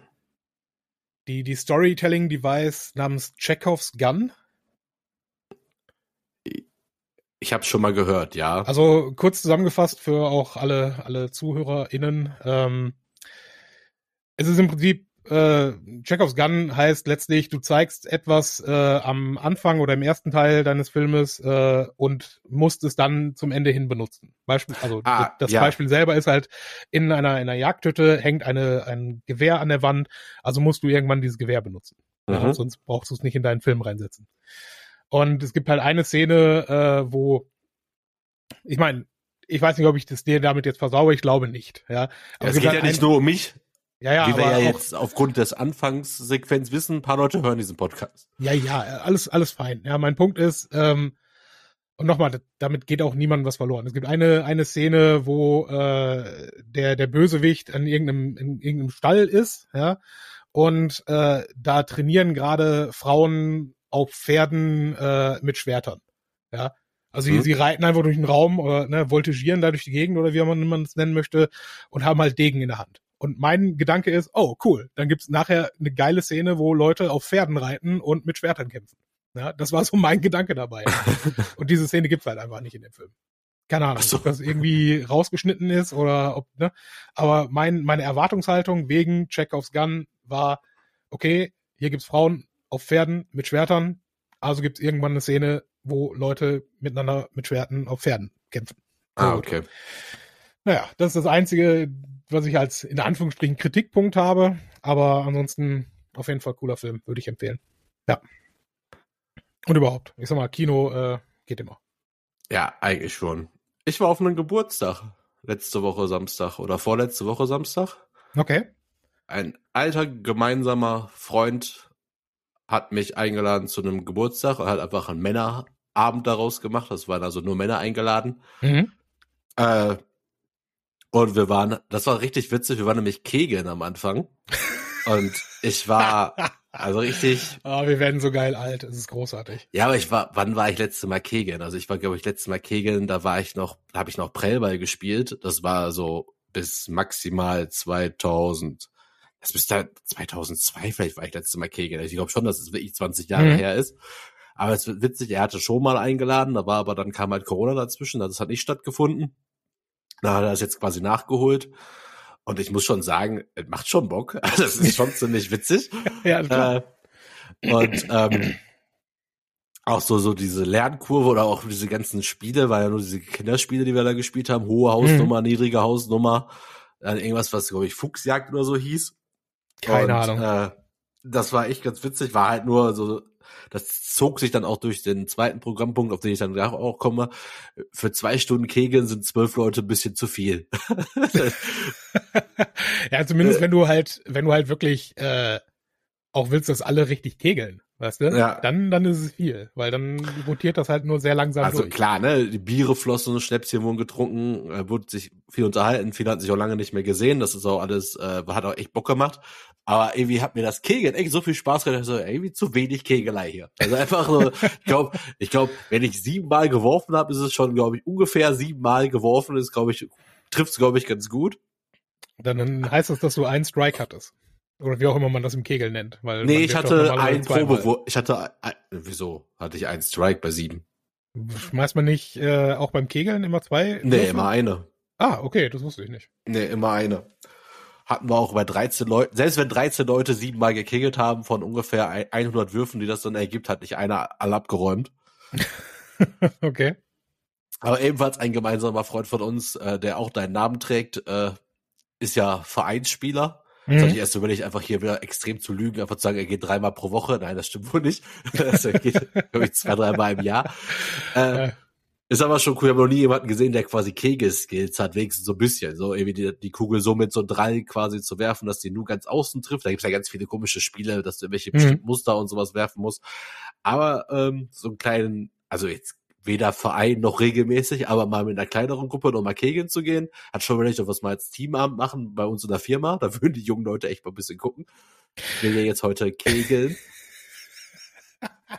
die, die Storytelling-Device namens Chekhovs Gun? Ich habe schon mal gehört, ja. Also kurz zusammengefasst für auch alle, alle ZuhörerInnen. Ähm, es ist im Prinzip äh, Chekhovs Gun heißt letztlich, du zeigst etwas äh, am Anfang oder im ersten Teil deines Filmes äh, und musst es dann zum Ende hin benutzen. Beispiel, also ah, das ja. Beispiel selber ist halt, in einer, einer Jagdhütte hängt eine, ein Gewehr an der Wand, also musst du irgendwann dieses Gewehr benutzen. Mhm. Ja, sonst brauchst du es nicht in deinen Film reinsetzen. Und es gibt halt eine Szene, äh, wo, ich meine, ich weiß nicht, ob ich das dir damit jetzt versauere, ich glaube nicht. Ja, Aber es geht halt ja nicht nur um mich. Ja, ja, Wie wir ja jetzt aufgrund des Anfangssequenz wissen, ein paar Leute hören diesen Podcast. Ja, ja, alles, alles fein. Ja, mein Punkt ist, ähm, und nochmal, damit geht auch niemandem was verloren. Es gibt eine, eine Szene, wo äh, der, der Bösewicht an irgendeinem, in irgendeinem Stall ist, ja, und äh, da trainieren gerade Frauen auf Pferden äh, mit Schwertern. Ja. Also mhm. sie, sie reiten einfach durch den Raum oder ne, voltigieren da durch die Gegend oder wie man es nennen möchte und haben halt Degen in der Hand. Und mein Gedanke ist, oh cool, dann gibt's nachher eine geile Szene, wo Leute auf Pferden reiten und mit Schwertern kämpfen. Ja, das war so mein Gedanke dabei. und diese Szene gibt's halt einfach nicht in dem Film. Keine Ahnung, so. ob das irgendwie rausgeschnitten ist oder ob, ne? Aber mein, meine Erwartungshaltung wegen Chekhovs Gun war, okay, hier gibt's Frauen auf Pferden mit Schwertern, also gibt's irgendwann eine Szene, wo Leute miteinander mit Schwerten auf Pferden kämpfen. Ah, So. okay. Naja, das ist das Einzige, was ich als in Anführungsstrichen Kritikpunkt habe, aber ansonsten auf jeden Fall cooler Film, würde ich empfehlen. Ja. Und überhaupt, ich sag mal, Kino äh, geht immer. Ja, eigentlich schon. Ich war auf einem Geburtstag letzte Woche Samstag oder vorletzte Woche Samstag. Okay. Ein alter gemeinsamer Freund hat mich eingeladen zu einem Geburtstag und hat einfach einen Männerabend daraus gemacht. Das waren also nur Männer eingeladen. Mhm. Äh, und wir waren, das war richtig witzig, wir waren nämlich Kegeln am Anfang. Und ich war, also richtig, Ah, wir werden so geil alt, es ist großartig. ja, aber ich war, wann war ich letzte Mal Kegeln? Also ich war, glaube ich, letzte Mal Kegeln, da war ich noch, da habe ich noch Prellball gespielt. Das war so bis maximal 2000. Das müsste 2002 vielleicht war ich letzte Mal Kegeln. Ich glaube schon, dass es wirklich 20 Jahre Mhm. her ist. Aber es wird witzig, er hatte schon mal eingeladen, da war aber dann kam halt Corona dazwischen, das hat nicht stattgefunden. Da hat er das jetzt quasi nachgeholt. Und ich muss schon sagen, es macht schon Bock. Also es ist schon ziemlich witzig. Ja, klar. Äh, und ähm, auch so so diese Lernkurve oder auch diese ganzen Spiele, war ja nur diese Kinderspiele, die wir da gespielt haben, hohe Hausnummer, niedrige Hausnummer, dann irgendwas, was glaube ich Fuchsjagd oder so hieß. Keine und, Ahnung. Äh, das war echt ganz witzig, war halt nur so, das zog sich dann auch durch den zweiten Programmpunkt, auf den ich dann gleich auch komme. Für zwei Stunden Kegeln sind zwölf Leute ein bisschen zu viel. ja, zumindest wenn du halt, wenn du halt wirklich äh, auch willst, dass alle richtig kegeln, weißt du? Ja. Dann, dann ist es viel, weil dann rotiert das halt nur sehr langsam Also durch. klar, ne, die Biere flossen, Schnäpschen wurden getrunken, äh, wurde sich viel unterhalten, viele hatten sich auch lange nicht mehr gesehen, das ist auch alles, äh, hat auch echt Bock gemacht. Aber irgendwie hat mir das Kegeln echt so viel Spaß gemacht, so irgendwie zu wenig Kegelei hier. Also einfach so, ich glaube, ich glaube, wenn ich siebenmal geworfen habe, ist es schon, glaube ich, ungefähr siebenmal geworfen, ist, glaube ich, trifft's, glaube ich, ganz gut. Dann, heißt das, dass du einen Strike hattest. Oder wie auch immer man das im Kegel nennt. Weil Nee, ich hatte einen. Probewurf, ich hatte, ein, wieso hatte ich einen Strike bei sieben? Schmeißt man nicht äh, auch beim Kegeln immer zwei? Nee, Würfel? immer eine. Ah, okay, das wusste ich nicht. Nee, immer eine. Hatten wir auch bei 13 Leuten, selbst wenn 13 Leute siebenmal gekegelt haben, von ungefähr ein- 100 Würfen, die das dann ergibt, hat nicht einer alle abgeräumt. okay. Aber ebenfalls ein gemeinsamer Freund von uns, äh, der auch deinen Namen trägt, äh, ist ja Vereinsspieler. Das hatte ich Mhm. erst überlegt, einfach hier wieder extrem zu lügen, einfach zu sagen, er geht dreimal pro Woche. Nein, das stimmt wohl nicht. Er geht, glaube ich, zwei, dreimal im Jahr. Äh, Ist aber schon cool. Ich habe noch nie jemanden gesehen, der quasi Kegel-Skills hat, wenigstens so ein bisschen. So irgendwie die, die Kugel so mit so drei quasi zu werfen, dass die nur ganz außen trifft. Da gibt's ja ganz viele komische Spiele, dass du irgendwelche Mhm. bestimmten Muster und sowas werfen musst. Aber ähm, so einen kleinen, also jetzt weder Verein noch regelmäßig, aber mal mit einer kleineren Gruppe noch mal kegeln zu gehen, hat schon überlegt, ob wir es mal als Teamabend machen bei uns in der Firma. Da würden die jungen Leute echt mal ein bisschen gucken. Ich will ja jetzt heute kegeln.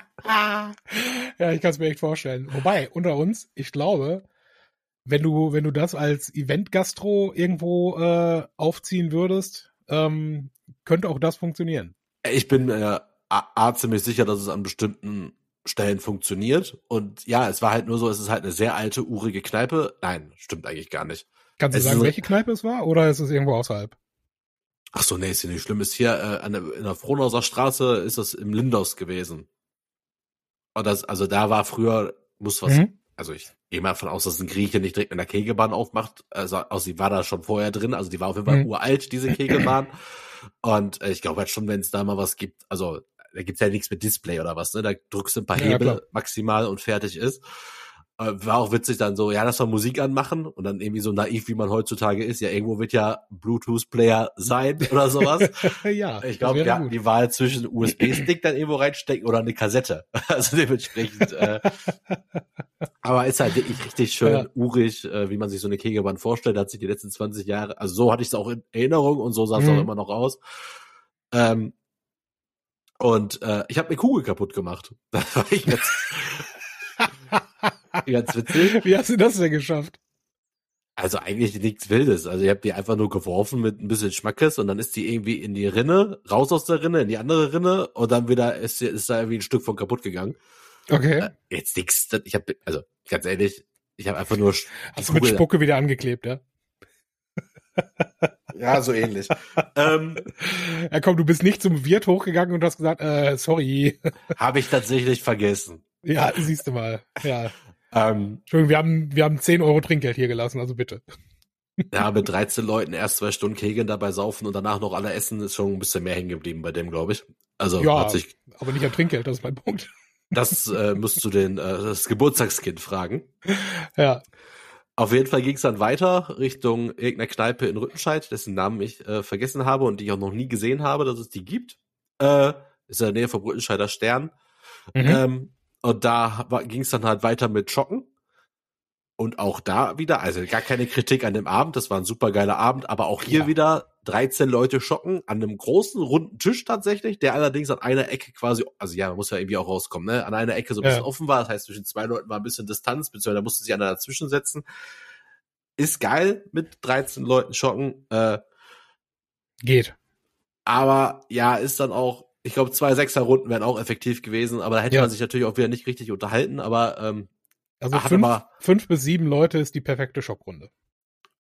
ja, ich kann es mir echt vorstellen. Wobei, unter uns, ich glaube, wenn du, wenn du das als Event-Gastro irgendwo äh, aufziehen würdest, ähm, könnte auch das funktionieren. Ich bin äh, A, ziemlich sicher, dass es an bestimmten Stellen funktioniert. Und ja, es war halt nur so, es ist halt eine sehr alte, urige Kneipe. Nein, stimmt eigentlich gar nicht. Kannst du Es sagen, ist- welche Kneipe es war oder ist es irgendwo außerhalb? Ach so, nee, ist ja nicht schlimm. Ist hier äh, an der, in der Frohnhauser Straße ist das im Lindos gewesen. Und das, also da war früher, muss was, Mhm. also ich gehe mal davon aus, dass ein Grieche nicht direkt in der Kegelbahn aufmacht. Also, also die war da schon vorher drin, also die war auf jeden Fall Mhm. uralt, diese Kegelbahn. Und äh, ich glaube halt schon, wenn es da mal was gibt, also da gibt's ja nichts mit Display oder was, ne? Da drückst du ein paar Ja, Hebel klar. maximal und fertig ist. Äh, war auch witzig dann so, ja, lass mal Musik anmachen und dann irgendwie so naiv, wie man heutzutage ist. Ja, irgendwo wird ja Bluetooth-Player sein oder sowas. ja, Ich glaube, wir hatten die Wahl zwischen USB-Stick dann irgendwo reinstecken oder eine Kassette. Also dementsprechend. Äh, aber ist halt wirklich richtig schön Ja. urig, äh, wie man sich so eine Kegelbahn vorstellt. Hat sich die letzten 20 Jahre, also so hatte ich es auch in Erinnerung und so sah es Mhm. auch immer noch aus. Ähm, und äh, ich habe eine Kugel kaputt gemacht. Das war ich ganz, ganz witzig. Wie hast du das denn geschafft? Also eigentlich nichts Wildes. Also ich habe die einfach nur geworfen mit ein bisschen Schmackes und dann ist die irgendwie in die Rinne, raus aus der Rinne, in die andere Rinne und dann wieder ist, ist da irgendwie ein Stück von kaputt gegangen. Okay. Äh, Jetzt nix. Ich habe also ganz ehrlich, Ich habe einfach nur. Hast du mit Spucke wieder angeklebt, ja? ja, so ähnlich. ähm, ja, komm, du bist nicht zum Wirt hochgegangen und hast gesagt, äh, sorry. Habe ich tatsächlich vergessen. Ja, siehst du mal. Ja. Ähm, Entschuldigung, wir haben, wir haben 10 Euro Trinkgeld hier gelassen, also bitte. Ja, mit 13 Leuten erst zwei Stunden Kegeln dabei saufen und danach noch alle essen, ist schon ein bisschen mehr hängen geblieben bei dem, glaube ich. Also ja, hat sich. Aber nicht am Trinkgeld, das ist mein Punkt. Das äh, musst du den äh, das Geburtstagskind fragen. Ja. Auf jeden Fall ging es dann weiter Richtung irgendeiner Kneipe in Rüttenscheid, dessen Namen ich äh, vergessen habe und die ich auch noch nie gesehen habe, dass es die gibt. Äh, ist in der Nähe vom Rüttenscheider Stern. Mhm. Ähm, und da ging es dann halt weiter mit Schocken. Und auch da wieder, also gar keine Kritik an dem Abend, das war ein super geiler Abend, aber auch hier ja. wieder 13 Leute schocken an einem großen runden Tisch tatsächlich, der allerdings an einer Ecke quasi, also ja, man muss ja irgendwie auch rauskommen, ne, an einer Ecke so ein bisschen ja. offen war, das heißt zwischen zwei Leuten war ein bisschen Distanz, beziehungsweise da musste sich einer dazwischen setzen. Ist geil mit 13 Leuten schocken, äh, geht. Aber ja, ist dann auch, ich glaube, zwei Sechser-Runden wären auch effektiv gewesen, aber da hätte ja. man sich natürlich auch wieder nicht richtig unterhalten, aber ähm, also fünf, fünf bis sieben Leute ist die perfekte Schockrunde.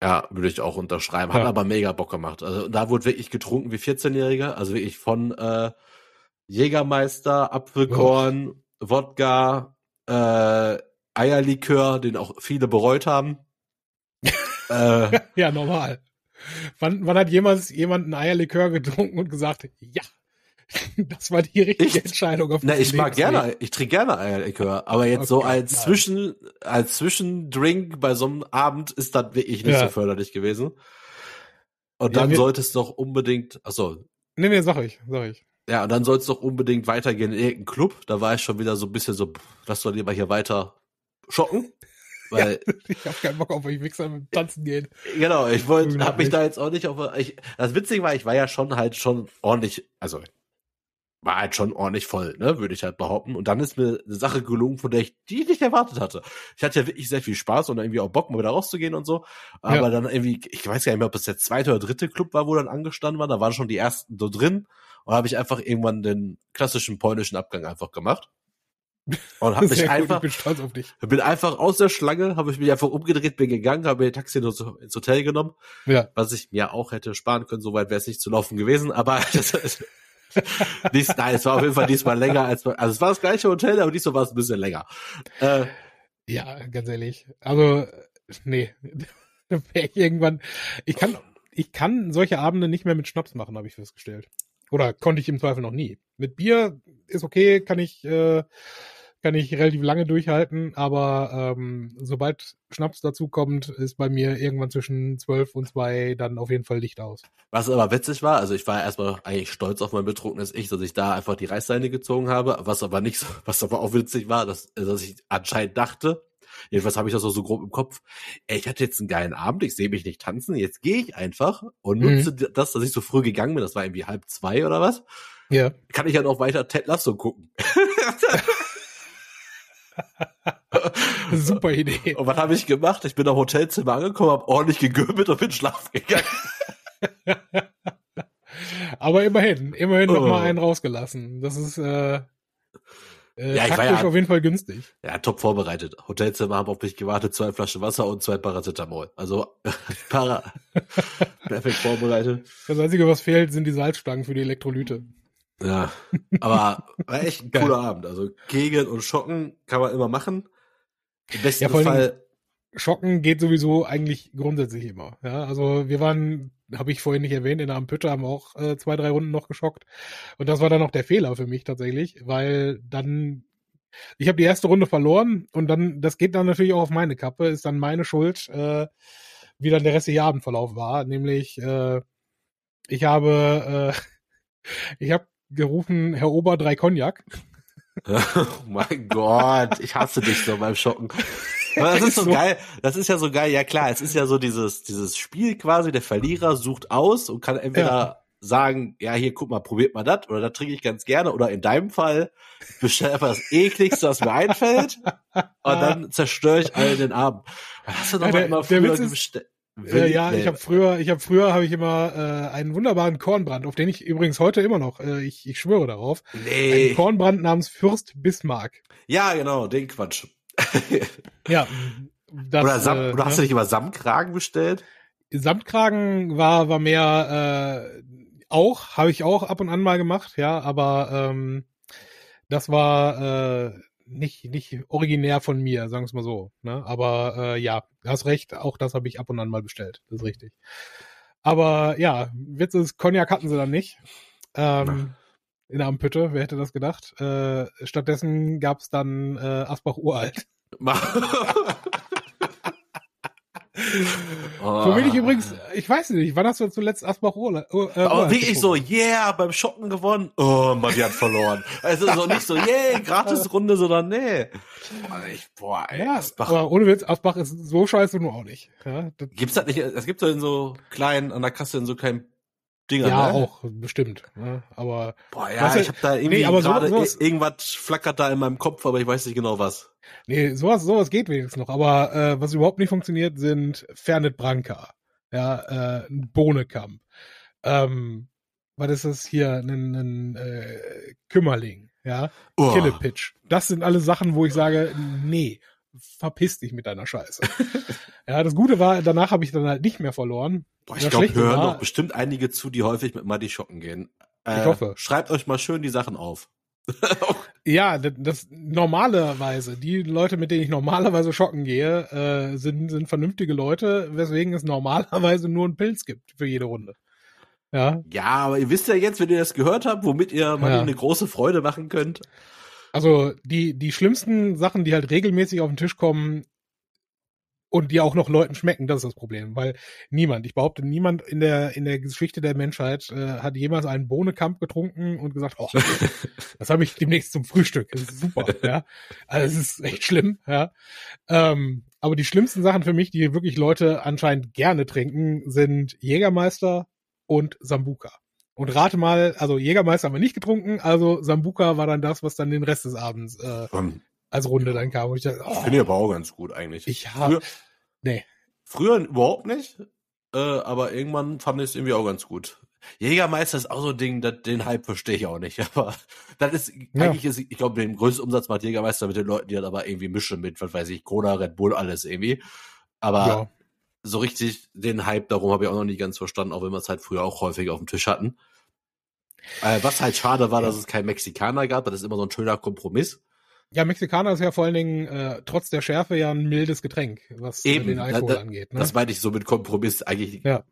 Ja, würde ich auch unterschreiben. Hat ja. aber mega Bock gemacht. Also da wurde wirklich getrunken wie 14-Jähriger. Also wirklich von äh, Jägermeister, Apfelkorn, oh. Wodka, äh, Eierlikör, den auch viele bereut haben. äh, ja, normal. Wann, wann hat jemals jemand ein Eierlikör getrunken und gesagt, ja, das war die richtige ich, Entscheidung. Auf na, ich mag gerne, ich trinke gerne Eierlikör, aber jetzt okay, so als nein. Zwischen, als Zwischendrink bei so einem Abend ist das wirklich nicht ja. so förderlich gewesen. Und dann ja, solltest du doch unbedingt, achso. Nee, nee, sag ich, sag ich. Ja, und dann sollst du doch unbedingt weitergehen in irgendeinen Club. Da war ich schon wieder so ein bisschen so, lass doch lieber hier weiter schocken. Weil ja, ich habe keinen Bock auf euch Wichser mit Tanzen gehen. Genau, ich wollte, hab mich da jetzt auch nicht auf. Ich, das Witzige war, ich war ja schon halt schon ordentlich, also war halt schon ordentlich voll, ne, würde ich halt behaupten. Und dann ist mir eine Sache gelungen, von der ich die nicht erwartet hatte. Ich hatte ja wirklich sehr viel Spaß und irgendwie auch Bock, mal wieder rauszugehen und so. Aber ja. dann irgendwie, ich weiß gar nicht mehr, ob es der zweite oder dritte Club war, wo dann angestanden war. Da waren schon die ersten so drin. Und habe ich einfach irgendwann den klassischen polnischen Abgang einfach gemacht. Und hab mich einfach, ich bin stolz auf dich. Bin einfach aus der Schlange, habe ich mich einfach umgedreht, bin gegangen, habe mir ein Taxi ins Hotel genommen. Ja. Was ich mir auch hätte sparen können, soweit wäre es nicht zu laufen gewesen, aber das ist, Dies, nein, es war auf jeden Fall diesmal länger als, also es war das gleiche Hotel, aber diesmal war es ein bisschen länger. Äh, ja, ganz ehrlich. Also, nee. irgendwann, ich kann, ich kann solche Abende nicht mehr mit Schnaps machen, habe ich festgestellt. Oder konnte ich im Zweifel noch nie. Mit Bier ist okay, kann ich, äh, kann ich relativ lange durchhalten, aber ähm, sobald Schnaps dazu kommt, ist bei mir irgendwann zwischen zwölf und zwei dann auf jeden Fall Licht aus. Was aber witzig war, also ich war erstmal eigentlich stolz auf mein betrunkenes Ich, dass ich da einfach die Reißleine gezogen habe, was aber nicht so, was aber auch witzig war, dass, dass ich anscheinend dachte, Jedenfalls habe ich das auch so grob im Kopf. Ey, ich hatte jetzt einen geilen Abend, ich sehe mich nicht tanzen, jetzt gehe ich einfach und mhm. nutze mhm. das, dass ich so früh gegangen bin, das war irgendwie halb zwei oder was. Ja. Kann ich ja noch weiter Ted Lasso gucken. Super Idee. Und was habe ich gemacht? Ich bin am Hotelzimmer angekommen, habe ordentlich gegürbt und bin schlafen gegangen. Aber immerhin, immerhin oh. noch mal einen rausgelassen. Das ist äh, äh, ja, ich war ja, auf jeden Fall günstig. Ja, top vorbereitet. Hotelzimmer haben auf mich gewartet, zwei Flaschen Wasser und zwei Paracetamol. Also para perfekt vorbereitet. Das Einzige, was fehlt, sind die Salzstangen für die Elektrolyte. Ja, aber war echt ein cooler Abend. Also Kegeln und Schocken kann man immer machen. Im besten ja, Fall. Schocken geht sowieso eigentlich grundsätzlich immer. Ja, also wir waren, habe ich vorhin nicht erwähnt, in der Ampütte haben auch äh, zwei, drei Runden noch geschockt. Und das war dann noch der Fehler für mich tatsächlich, weil dann ich habe die erste Runde verloren und dann, das geht dann natürlich auch auf meine Kappe, ist dann meine Schuld, äh, wie dann der restliche Abendverlauf war. Nämlich, äh, ich habe, äh, ich habe gerufen, Herr Ober, drei Cognac. oh mein Gott, ich hasse dich so beim Schocken. Aber das ist so geil. Das ist ja so geil. Ja klar, es ist ja so dieses, dieses Spiel quasi. Der Verlierer sucht aus und kann entweder ja. sagen, ja hier, guck mal, probiert mal das oder das trinke ich ganz gerne oder in deinem Fall bestell einfach das ekligste, was mir einfällt und dann zerstöre ich allen den Abend. Hast du doch ja, der, immer früher bestellt? Äh, ja, ich habe früher, ich habe früher habe ich immer äh, einen wunderbaren Kornbrand, auf den ich übrigens heute immer noch, äh, ich, ich schwöre darauf, nee. einen Kornbrand namens Fürst Bismarck. Ja, genau, den Quatsch. ja, Das, oder, Sam äh, oder hast ne? du dich über Samtkragen bestellt? Samtkragen war war mehr äh, auch habe ich auch ab und an mal gemacht, ja, aber ähm, das war äh, nicht nicht originär von mir, sagen wir es mal so. Ne? Aber äh, ja, hast recht, auch das habe ich ab und an mal bestellt, das ist richtig. Aber ja, Witz ist, Cognac hatten sie dann nicht. Ähm, in der Ampütte, wer hätte das gedacht? Äh, stattdessen gab's dann äh, Asbach Uralt. Oh. Für mich übrigens, ich weiß nicht, wann hast du zuletzt Asbach Urlaub? Äh, Aber wirklich so, yeah, beim Schocken gewonnen. Oh, man, die hat verloren. Also so nicht so, yeah, gratis Runde, sondern nee. Boah, ich, boah ey, ja, Asbach. Aber ohne Witz, Asbach ist so scheiße nur auch nicht. Ja, Gibt's das nicht, es gibt so in so kleinen, an der Kasse in so kleinen Dinger, ja, ne? auch, bestimmt. Ne? Aber. Boah, ja, ich hab da irgendwie nee, aber gerade so, irgendwas flackert da in meinem Kopf, aber ich weiß nicht genau was. Nee, sowas, sowas geht wenigstens noch. Aber äh, was überhaupt nicht funktioniert, sind Fernet Branca. Ja, äh, Bohnekamp. Ähm, was ist das hier? Ein, ein äh, Kümmerling, ja. Oh. Killepitch. Das sind alle Sachen, wo ich sage, nee, verpiss dich mit deiner Scheiße. ja, das Gute war, danach habe ich dann halt nicht mehr verloren. Boah, ich glaube, hören war, doch bestimmt einige zu, die häufig mit Muddy shoppen gehen. Äh, ich hoffe. Schreibt euch mal schön die Sachen auf. ja, das, das normalerweise, die Leute, mit denen ich normalerweise schocken gehe, äh, sind, sind vernünftige Leute, weswegen es normalerweise nur einen Pilz gibt für jede Runde. Ja. Ja, aber ihr wisst ja jetzt, wenn ihr das gehört habt, womit ihr mal ja. eine große Freude machen könnt. Also die, die schlimmsten Sachen, die halt regelmäßig auf den Tisch kommen, und die auch noch Leuten schmecken, das ist das Problem, weil niemand, ich behaupte, niemand in der in der Geschichte der Menschheit äh, hat jemals einen Bohnenkamp getrunken und gesagt, oh, das habe ich demnächst zum Frühstück, das ist super, ja, also es ist echt schlimm, ja. Ähm, aber die schlimmsten Sachen für mich, die wirklich Leute anscheinend gerne trinken, sind Jägermeister und Sambuka. Und rate mal, also Jägermeister haben wir nicht getrunken, also Sambuka war dann das, was dann den Rest des Abends äh, als Runde dann kam. Und ich dachte, oh, finde ich aber auch ganz gut eigentlich. Ich habe, nee. Früher überhaupt nicht, äh, aber irgendwann fand ich es irgendwie auch ganz gut. Jägermeister ist auch so ein Ding, das, den Hype verstehe ich auch nicht. Aber das ist ja. eigentlich ist, ich glaube, den größten Umsatz macht Jägermeister mit den Leuten, die das aber irgendwie mischen mit, was weiß ich, Cola, Red Bull, alles irgendwie. Aber ja. So richtig den Hype darum habe ich auch noch nicht ganz verstanden, auch wenn wir es halt früher auch häufig auf dem Tisch hatten. Äh, was halt schade war, dass es keinen Mexikaner gab, das ist immer so ein schöner Kompromiss. Ja, Mexikaner ist ja vor allen Dingen äh, trotz der Schärfe ja ein mildes Getränk, was äh, Eben, den Alkohol da, angeht. Ne? Das meinte ich so mit Kompromiss eigentlich. Ja.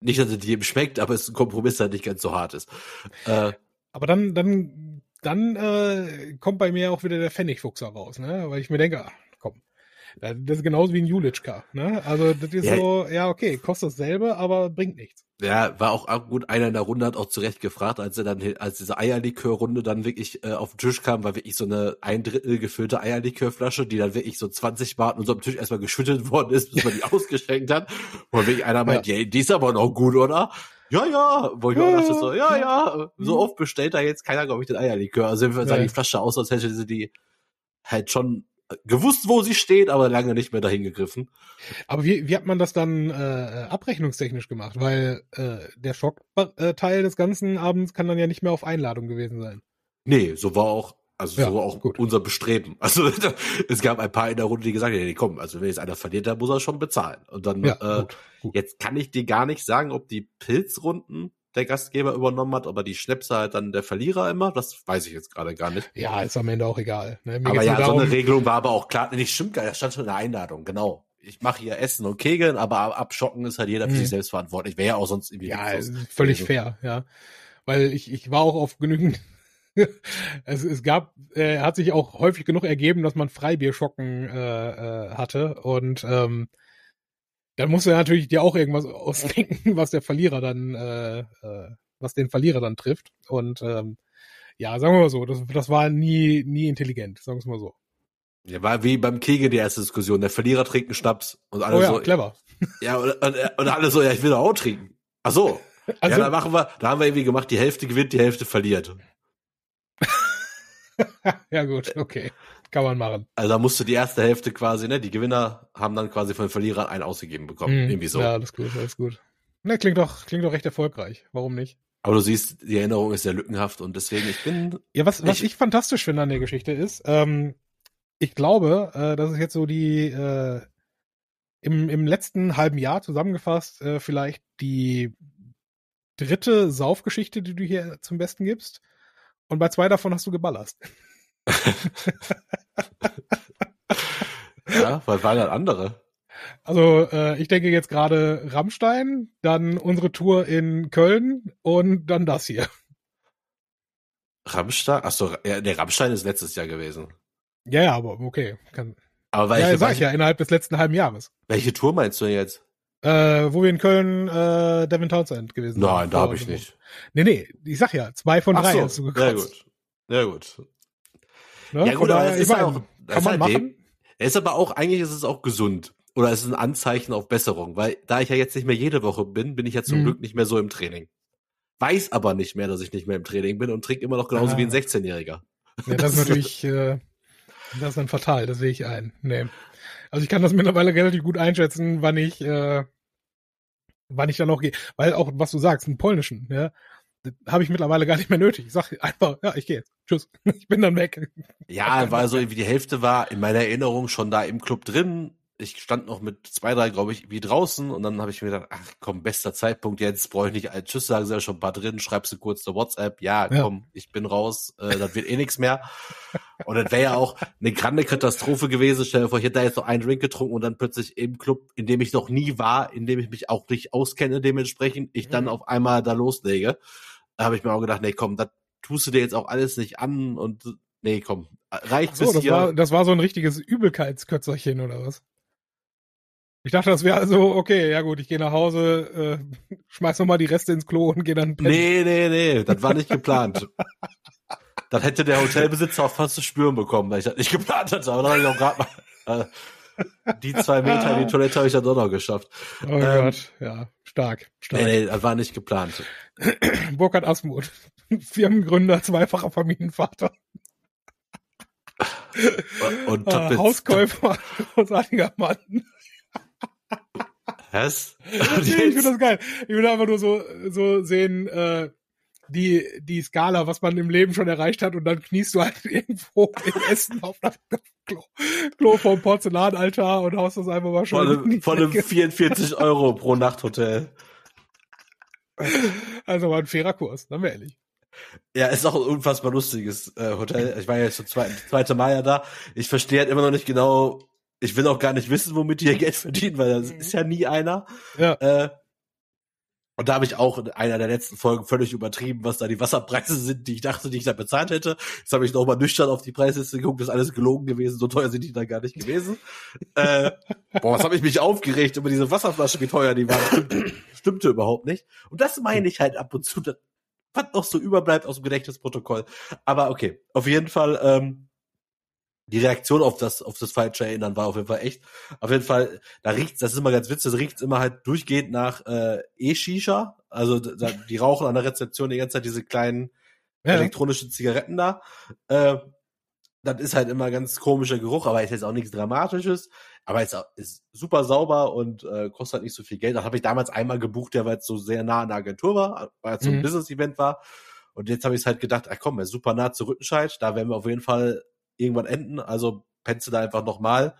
Nicht, dass es jedem schmeckt, aber es ist ein Kompromiss, der nicht ganz so hart ist. Äh, aber dann, dann, dann äh, kommt bei mir auch wieder der Pfennigfuchser raus, ne? Weil ich mir denke, komm, das ist genauso wie ein Julitschka, ne? Also das ist ja. so, ja okay, kostet dasselbe, aber bringt nichts. Ja, war auch gut. Einer in der Runde hat auch zurecht gefragt, als er dann, als diese Eierlikör-Runde dann wirklich äh, auf den Tisch kam, war wirklich so eine ein Drittel gefüllte Eierlikörflasche, die dann wirklich so 20 Mal an unserem Tisch erstmal geschüttet worden ist, bis man die ausgeschenkt hat. Und wirklich einer meint, ja. die ist aber noch gut, oder? Ja, ja, wo ich ja, auch dachte so, ja, ja, so oft bestellt da jetzt keiner, glaube ich, den Eierlikör. Also wir sah die Flasche aus, als hätte sie die halt schon gewusst, wo sie steht, aber lange nicht mehr dahin gegriffen. Aber wie, wie hat man das dann äh, abrechnungstechnisch gemacht? Weil äh, der Schockteil des ganzen Abends kann dann ja nicht mehr auf Einladung gewesen sein. Nee, so war auch, also ja, so war auch gut. unser Bestreben. Also es gab ein paar in der Runde, die gesagt haben, nee, komm, also wenn jetzt einer verliert, dann muss er schon bezahlen. Und dann, ja, äh, gut, gut. jetzt kann ich dir gar nicht sagen, ob die Pilzrunden der Gastgeber übernommen hat, aber die Schnäpse halt dann der Verlierer immer, das weiß ich jetzt gerade gar nicht. Ja, ist am Ende auch egal. Ne? aber ja, darum, so eine Regelung war aber auch klar, nicht stimmt gar, da stand schon in der Einladung, genau. Ich mache hier Essen und Kegeln, aber abschocken ist halt jeder für mhm. sich selbst verantwortlich. Wäre ja auch sonst irgendwie. Ja, völlig fair, ja. Weil ich, ich war auch auf genügend es, es gab, äh, hat sich auch häufig genug ergeben, dass man Freibierschocken äh, äh, hatte und ähm, dann musst du natürlich dir auch irgendwas ausdenken, was der Verlierer dann, äh, äh, was den Verlierer dann trifft. Und ähm, ja, sagen wir mal so, das, das war nie, nie intelligent, sagen wir es mal so. Ja, war wie beim Kegel die erste Diskussion. Der Verlierer trinkt einen Schnaps und alle oh ja, so. clever. Ja, und, und, und alle so, ja, ich will auch trinken. Ach so. Also, ja, dann machen wir, da haben wir irgendwie gemacht, die Hälfte gewinnt, die Hälfte verliert. ja, gut, okay. Kann man machen. Also da musst du die erste Hälfte quasi, ne? Die Gewinner haben dann quasi von den Verlierern einen ausgegeben bekommen. Mhm. Irgendwie so. Ja, alles gut, alles gut. Ne, klingt doch, klingt doch recht erfolgreich. Warum nicht? Aber du siehst, die Erinnerung ist sehr lückenhaft und deswegen, ich bin. Ja, was, was ich, ich fantastisch finde an der Geschichte ist, ähm, ich glaube, äh, das ist jetzt so die, äh, im, im letzten halben Jahr zusammengefasst äh, vielleicht die dritte Saufgeschichte, die du hier zum Besten gibst. Und bei zwei davon hast du geballert. ja, was waren dann andere? Also äh, ich denke jetzt gerade Rammstein, dann unsere Tour in Köln und dann das hier. Rammstein? Achso, ja, der Rammstein ist letztes Jahr gewesen. Ja, ja, aber okay. Kann, aber welche, ja, sag ich ja, innerhalb des letzten halben Jahres. Welche Tour meinst du jetzt? Äh, wo wir in Köln äh, Devin Townsend gewesen sind. Nein, da habe ich nicht. Nee, nee, ich sag ja, zwei von drei so, hast du gekotzt. Ja gut. Ja gut. Ne? Ja gut, aber das ist auch, kann man halt machen. Er ist aber auch, eigentlich ist es auch gesund. Oder es ist ein Anzeichen auf Besserung, weil da ich ja jetzt nicht mehr jede Woche bin, bin ich ja zum mhm. Glück nicht mehr so im Training. Weiß aber nicht mehr, dass ich nicht mehr im Training bin und trinke immer noch genauso ah. wie ein 16-Jähriger. Ja, das ist natürlich, äh, das ist dann fatal, das sehe ich ein. Nee. Also ich kann das mittlerweile relativ gut einschätzen, wann ich, äh, wann ich dann noch gehe. Weil auch, was du sagst, einen polnischen, ja, habe ich mittlerweile gar nicht mehr nötig. Ich sag einfach, ja, ich gehe jetzt. Tschüss. Ich bin dann weg. Ja, weil so irgendwie die Hälfte war in meiner Erinnerung schon da im Club drin ich stand noch mit zwei, drei, glaube ich, wie draußen und dann habe ich mir gedacht, ach komm, bester Zeitpunkt jetzt, brauche ich nicht ein Tschüss sagen, sind ja schon ein paar drin, schreibst du kurz eine WhatsApp, ja, komm, ich bin raus, äh, das wird eh nichts mehr. Und das wäre ja auch eine grande Katastrophe gewesen. Stell dir vor, ich hätte da jetzt noch einen Drink getrunken und dann plötzlich im Club, in dem ich noch nie war, in dem ich mich auch nicht auskenne, dementsprechend, ich dann mhm. auf einmal da loslege. Da habe ich mir auch gedacht, nee, komm, das tust du dir jetzt auch alles nicht an und nee, komm, reicht so, bis das hier. War, das war so ein richtiges Übelkeitskötzerchen oder was? Ich dachte, das wäre also, okay, ja gut, ich gehe nach Hause, äh, schmeiß nochmal die Reste ins Klo und gehe dann pennen. Nee, nee, nee, das war nicht geplant. das hätte der Hotelbesitzer auch fast zu spüren bekommen, weil ich das nicht geplant hatte. Aber dann habe ich auch gerade mal äh, die zwei Meter in die Toilette habe ich dann doch noch geschafft. Oh ähm, Gott, ja, stark, stark. Nee, nee, das war nicht geplant. Burkhard Asmuth, Firmengründer, zweifacher Familienvater. Und, und äh, Hauskäufer, großartiger Mann. Was? ich finde das geil. Ich will einfach nur so, so sehen, äh, die, die Skala, was man im Leben schon erreicht hat und dann kniest du halt irgendwo im Essen auf das Klo, Klo vom Porzellanaltar und haust das einfach mal schon. Von einem 44 Euro pro Nachthotel. Also war ein fairer Kurs, dann wir ehrlich. Ja, ist auch ein unfassbar lustiges äh, Hotel. Ich war ja jetzt schon zwei, zweite Mal ja da. Ich verstehe halt immer noch nicht genau, ich will auch gar nicht wissen, womit die ihr Geld verdienen, weil das mhm. ist ja nie einer. Ja. Äh, und da habe ich auch in einer der letzten Folgen völlig übertrieben, was da die Wasserpreise sind, die ich dachte, die ich da bezahlt hätte. Jetzt habe ich noch mal nüchtern auf die Preisliste geguckt, das ist alles gelogen gewesen, so teuer sind die da gar nicht gewesen. äh, boah, was habe ich mich aufgeregt über diese Wasserflasche, wie teuer die waren. Stimmte, stimmte überhaupt nicht. Und das meine ich halt ab und zu, was noch so überbleibt aus dem Gedächtnisprotokoll. Aber okay, auf jeden Fall ähm, die Reaktion auf das, auf das falsche Erinnern war auf jeden Fall echt. Auf jeden Fall, da riecht's, das ist immer ganz witzig, das riecht's immer halt durchgehend nach äh, E-Shisha. Also da, die rauchen an der Rezeption die ganze Zeit diese kleinen ja. elektronischen Zigaretten da. Äh, das ist halt immer ganz komischer Geruch, aber ist jetzt auch nichts Dramatisches. Aber ist, ist super sauber und äh, kostet halt nicht so viel Geld. Das habe ich damals einmal gebucht, der weil es so sehr nah an der Agentur war, weil es so ein mhm. Business-Event war. Und jetzt habe ich halt gedacht, ach komm, er ist super nah zu Rüttenscheid, da werden wir auf jeden Fall irgendwann enden. Also pennst du da einfach nochmal.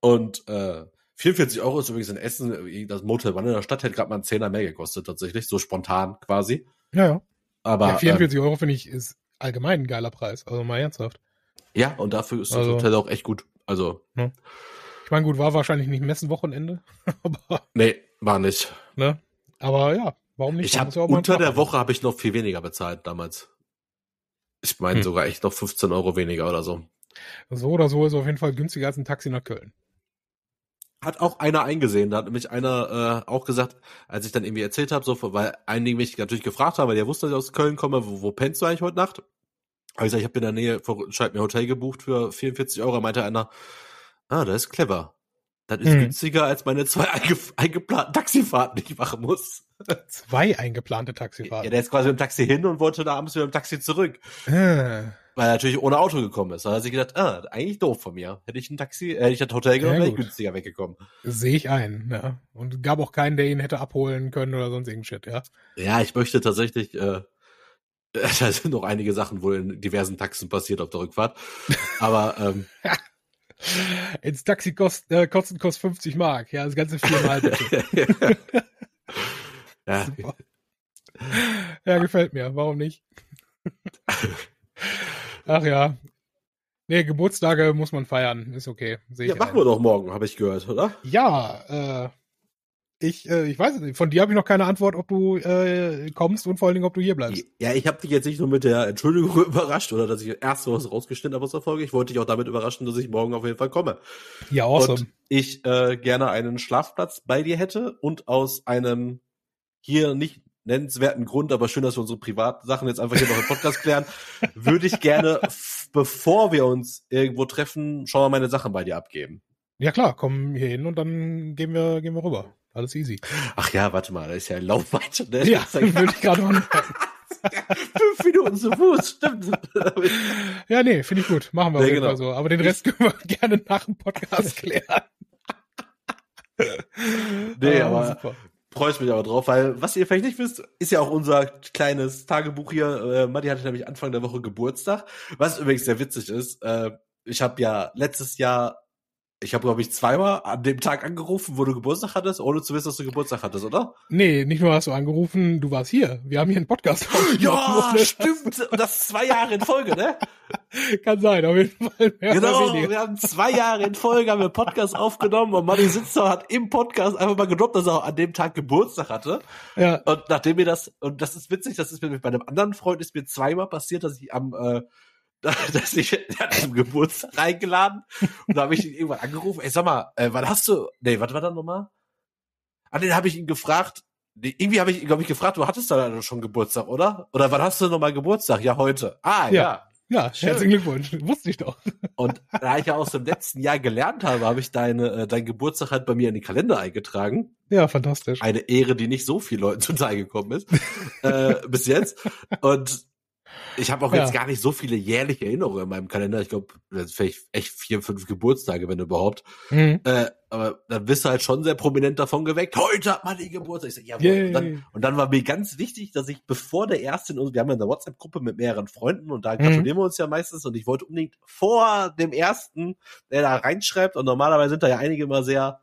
Und äh, 44 Euro ist übrigens in Essen, das Motel One in der Stadt hätte gerade mal einen Zehner mehr gekostet, tatsächlich, so spontan quasi. Ja, ja. Aber ja, 44 ähm, Euro finde ich ist allgemein ein geiler Preis, also mal ernsthaft. Ja, und dafür ist das also, Hotel auch echt gut. Also. Ja. Ich meine, gut, war wahrscheinlich nicht Messenwochenende, aber. Nee, war nicht. Ne? Aber ja, warum nicht? Ich habe unter der Woche habe ich noch viel weniger bezahlt damals. Ich meine hm. sogar echt noch 15 Euro weniger oder so. So oder so ist auf jeden Fall günstiger als ein Taxi nach Köln. Hat auch einer eingesehen. Da hat nämlich einer äh, auch gesagt, als ich dann irgendwie erzählt habe, so, weil einige mich natürlich gefragt haben, weil der wusste, dass ich aus Köln komme, wo, wo pennst du eigentlich heute Nacht? Habe ich gesagt, ich habe in der Nähe von Scheib mir Hotel gebucht für 44 Euro. Meinte einer, ah, das ist clever. Das ist hm. günstiger als meine zwei einge eingeplanten Taxifahrten, die ich machen muss. Zwei eingeplante Taxifahrten? Ja, der ist quasi mit dem Taxi hin und wollte da abends wieder mit dem Taxi zurück. Ah. Weil er natürlich ohne Auto gekommen ist. Da hat er sich gedacht, ah, eigentlich doof von mir. Hätte ich ein Taxi, äh, hätte ich das Hotel genommen, ja, wäre ich günstiger weggekommen. Sehe ich ein, ja. Und gab auch keinen, der ihn hätte abholen können oder sonst irgendein Shit, ja. Ja, ich möchte tatsächlich, äh, da sind noch einige Sachen wohl in diversen Taxen passiert auf der Rückfahrt. Aber ähm, Ins Taxi kost, äh, kosten kostet 50 Mark. Ja, das ganze viermal bitte. ja. Ja, gefällt mir. Warum nicht? Ach ja. Nee, Geburtstage muss man feiern. Ist okay. Seh ja, machen wir doch morgen, habe ich gehört, oder? Ja, äh, ich, äh, ich weiß es nicht. Von dir habe ich noch keine Antwort, ob du äh, kommst und vor allen Dingen, ob du hier bleibst. Ja, ich habe dich jetzt nicht nur mit der Entschuldigung überrascht oder dass ich erst was rausgeschnitten habe aus der Folge. Ich wollte dich auch damit überraschen, dass ich morgen auf jeden Fall komme. Ja, awesome. Und ich äh, gerne einen Schlafplatz bei dir hätte und aus einem hier nicht nennenswerten Grund, aber schön, dass wir unsere Privatsachen jetzt einfach hier noch im Podcast klären, würde ich gerne, bevor wir uns irgendwo treffen, schon mal meine Sachen bei dir abgeben. Ja klar, komm hier hin und dann gehen wir, gehen wir rüber. Alles easy. Ach ja, warte mal, da ist ja ein Laufweite. Ne? Ja, würde ich gerade mal. Fünf Minuten zu Fuß, stimmt. Ja, nee, finde ich gut. Machen wir jeden genau. So. Aber den Rest können wir gerne nach dem Podcast klären. Nee, Ah, aber super. freue ich mich aber drauf, weil was ihr vielleicht nicht wisst, ist ja auch unser kleines Tagebuch hier. Äh, Matti hatte nämlich Anfang der Woche Geburtstag, was übrigens sehr witzig ist. Äh, ich habe ja letztes Jahr, ich habe glaube ich zweimal an dem Tag angerufen, wo du Geburtstag hattest, ohne zu wissen, dass du Geburtstag hattest, oder? Nee, nicht nur hast du angerufen, du warst hier. Wir haben hier einen Podcast. Ja, stimmt. Und das zwei Jahre in Folge, ne? Kann sein, auf jeden Fall. Mehr Genau, wir haben zwei Jahre in Folge haben wir Podcast aufgenommen und Matti Sitzer hat im Podcast einfach mal gedroppt, dass er auch an dem Tag Geburtstag hatte. Ja, Und nachdem mir das, und das ist witzig, das ist mir bei einem anderen Freund ist mir zweimal passiert, dass ich am, äh, dass ich, der hat zum Geburtstag eingeladen und da habe ich ihn irgendwann angerufen, ey, sag mal, äh, wann hast du, nee, was war da nochmal? Ah, den habe ich ihn gefragt, nee, irgendwie habe ich ihn, glaube ich, gefragt, du hattest da schon Geburtstag, oder? Oder wann hast du nochmal Geburtstag? Ja, heute. Ah, ja. Ja. ja, herzlichen Glückwunsch. Wusste ich doch. Und da ich ja aus dem letzten Jahr gelernt habe, habe ich deine, äh, deinen Geburtstag halt bei mir in den Kalender eingetragen. Ja, fantastisch. eine Ehre, die nicht so vielen Leuten zuteil gekommen ist äh, bis jetzt. Und ich habe auch Ja. jetzt gar nicht so viele jährliche Erinnerungen in meinem Kalender. Ich glaube, vielleicht echt vier, fünf Geburtstage, wenn überhaupt. Mhm. Äh, aber dann bist du halt schon sehr prominent davon geweckt. Heute hat man die Geburtstag. Ich sag, jawohl. Und, dann, und dann war mir ganz wichtig, dass ich bevor der erste, in uns- wir haben ja eine WhatsApp-Gruppe mit mehreren Freunden und da Mhm. gratulieren wir uns ja meistens und ich wollte unbedingt vor dem ersten, der da reinschreibt und normalerweise sind da ja einige immer sehr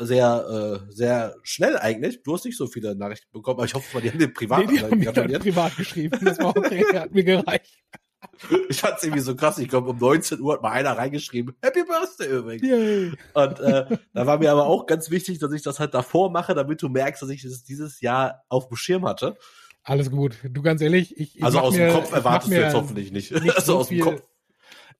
sehr, äh, sehr schnell eigentlich. Du hast nicht so viele Nachrichten bekommen, aber ich hoffe mal, die haben den privat Nee, die haben mir dann privat geschrieben. Das war okay, hat mir gereicht. Ich fand's irgendwie so krass. Ich glaube, um 19 Uhr hat mal einer reingeschrieben, Happy Birthday übrigens. Yay. Und äh, da war mir aber auch ganz wichtig, dass ich das halt davor mache, damit du merkst, dass ich das dieses Jahr auf dem Schirm hatte. Alles gut. Du ganz ehrlich, ich, ich Also aus mir, dem Kopf erwartest du jetzt hoffentlich nicht. nicht also so aus dem Kopf.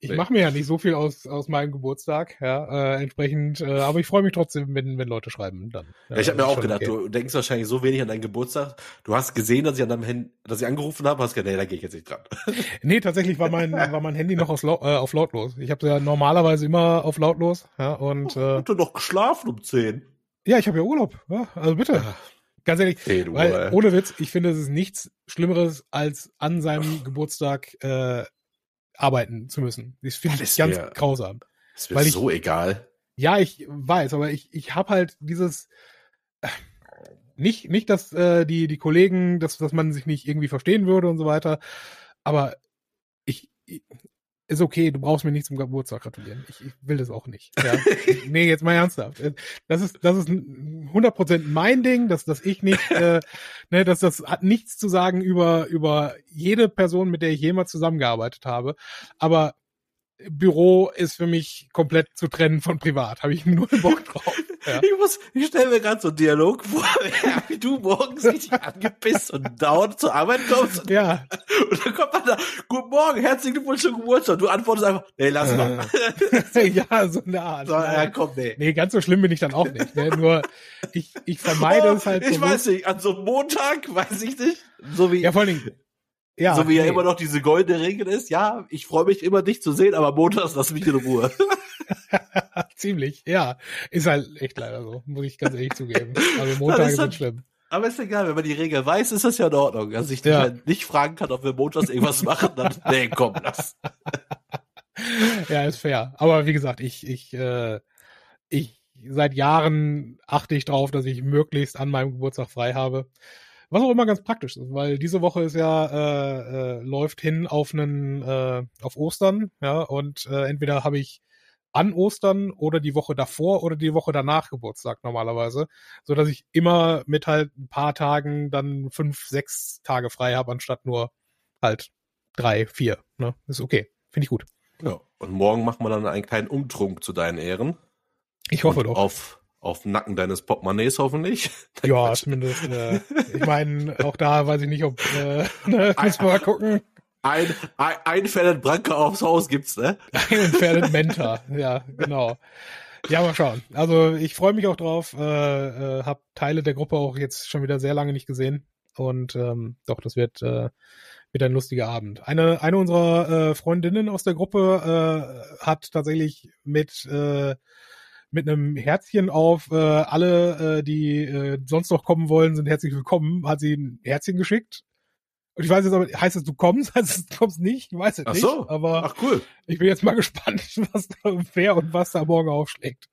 Ich Nee. mache mir ja nicht so viel aus aus meinem Geburtstag, ja, äh, entsprechend, äh, aber ich freue mich trotzdem, wenn wenn Leute schreiben, dann. Ja, ich habe mir auch gedacht, okay. du denkst wahrscheinlich so wenig an deinen Geburtstag. Du hast gesehen, dass ich an deinem Handy, dass ich angerufen habe, hast gedacht, nee, da gehe ich jetzt nicht dran. Nee, tatsächlich war mein war mein Handy noch aus äh, auf lautlos. Ich habe ja normalerweise immer auf lautlos, ja, und äh, Und du noch geschlafen um 10. ja, ich habe ja Urlaub, ja, also bitte. Ganz ehrlich, weil äh. ohne Witz, ich finde, es ist nichts Schlimmeres als an seinem Geburtstag äh, arbeiten zu müssen. Das finde Ja, ich das ganz wär- grausam. Ist mir Weil ich- so egal. Ja, ich weiß, aber ich, ich habe halt dieses äh, nicht nicht, dass äh, die die Kollegen, dass dass man sich nicht irgendwie verstehen würde und so weiter, aber ich ist okay, du brauchst mir nicht zum Geburtstag gratulieren. Ich, ich will das auch nicht. Ja. nee, jetzt mal ernsthaft. Äh, Das ist das ist 100% mein Ding, dass dass ich nicht äh, ne, dass das hat nichts zu sagen über über jede Person, mit der ich jemals zusammengearbeitet habe, aber Büro ist für mich komplett zu trennen von privat. Habe ich nur Bock drauf. Ja. Ich muss, ich stelle mir gerade so einen Dialog vor, wie du morgens richtig angepisst und dauernd zur Arbeit kommst und, ja, und dann kommt man da, guten Morgen, herzlichen Glückwunsch zum Geburtstag. Du antwortest einfach, nee, lass mal. ja, so eine Art. so, ja, komm, nee. Nee, ganz so schlimm bin ich dann auch nicht. Ne? Nur ich, ich vermeide Oh, es halt ich bewusst. weiß nicht, an so einem Montag, weiß ich nicht, so wie, Ja, vor allen Dingen. Ja, so wie ja nee. immer noch diese goldene Regel ist, ja, ich freue mich immer, dich zu sehen, aber montags lass mich in Ruhe. Ziemlich, ja. Ist halt echt leider so, muss ich ganz ehrlich zugeben. Also Montage ist sind schlimm. Aber ist egal, wenn man die Regel weiß, ist das ja in Ordnung. Also ich Ja. nicht fragen kann, ob wir montags irgendwas machen, dann, nee, komm, lass. Ja, ist fair. Aber wie gesagt, ich, ich, äh, ich seit Jahren achte ich drauf, dass ich möglichst an meinem Geburtstag frei habe. Was auch immer ganz praktisch ist, weil diese Woche ist ja äh, äh, läuft hin auf einen äh, auf Ostern, ja, und äh, entweder habe ich an Ostern oder die Woche davor oder die Woche danach Geburtstag normalerweise, so dass ich immer mit halt ein paar Tagen dann fünf, sechs Tage frei habe, anstatt nur halt drei, vier. Ne? Ist okay. Finde ich gut. Ja. Und morgen machen wir dann einen kleinen Umtrunk zu deinen Ehren. Ich hoffe Und doch. Auf, auf dem Nacken deines Portemonnaies hoffentlich. ja, zumindest. Äh, ich meine, auch da weiß ich nicht, ob äh, ne, müssen wir mal gucken. Ein, ein, ein Fällen Branke aufs Haus gibt's, ne? Ein entfernten Mentor. Ja, genau. Ja, mal schauen. Also ich freue mich auch drauf. Äh, äh, hab Teile der Gruppe auch jetzt schon wieder sehr lange nicht gesehen. Und ähm, doch, das wird äh, wird ein lustiger Abend. Eine eine unserer äh, Freundinnen aus der Gruppe äh, hat tatsächlich mit äh, mit einem Herzchen auf äh, alle, äh, die äh, sonst noch kommen wollen, sind herzlich willkommen, hat sie ein Herzchen geschickt. Und ich weiß jetzt aber, heißt es, du kommst, heißt es, du kommst nicht? Ich weiß es Ach nicht. so. Aber Ach cool. ich bin jetzt mal gespannt, was da wer und was da morgen aufschlägt.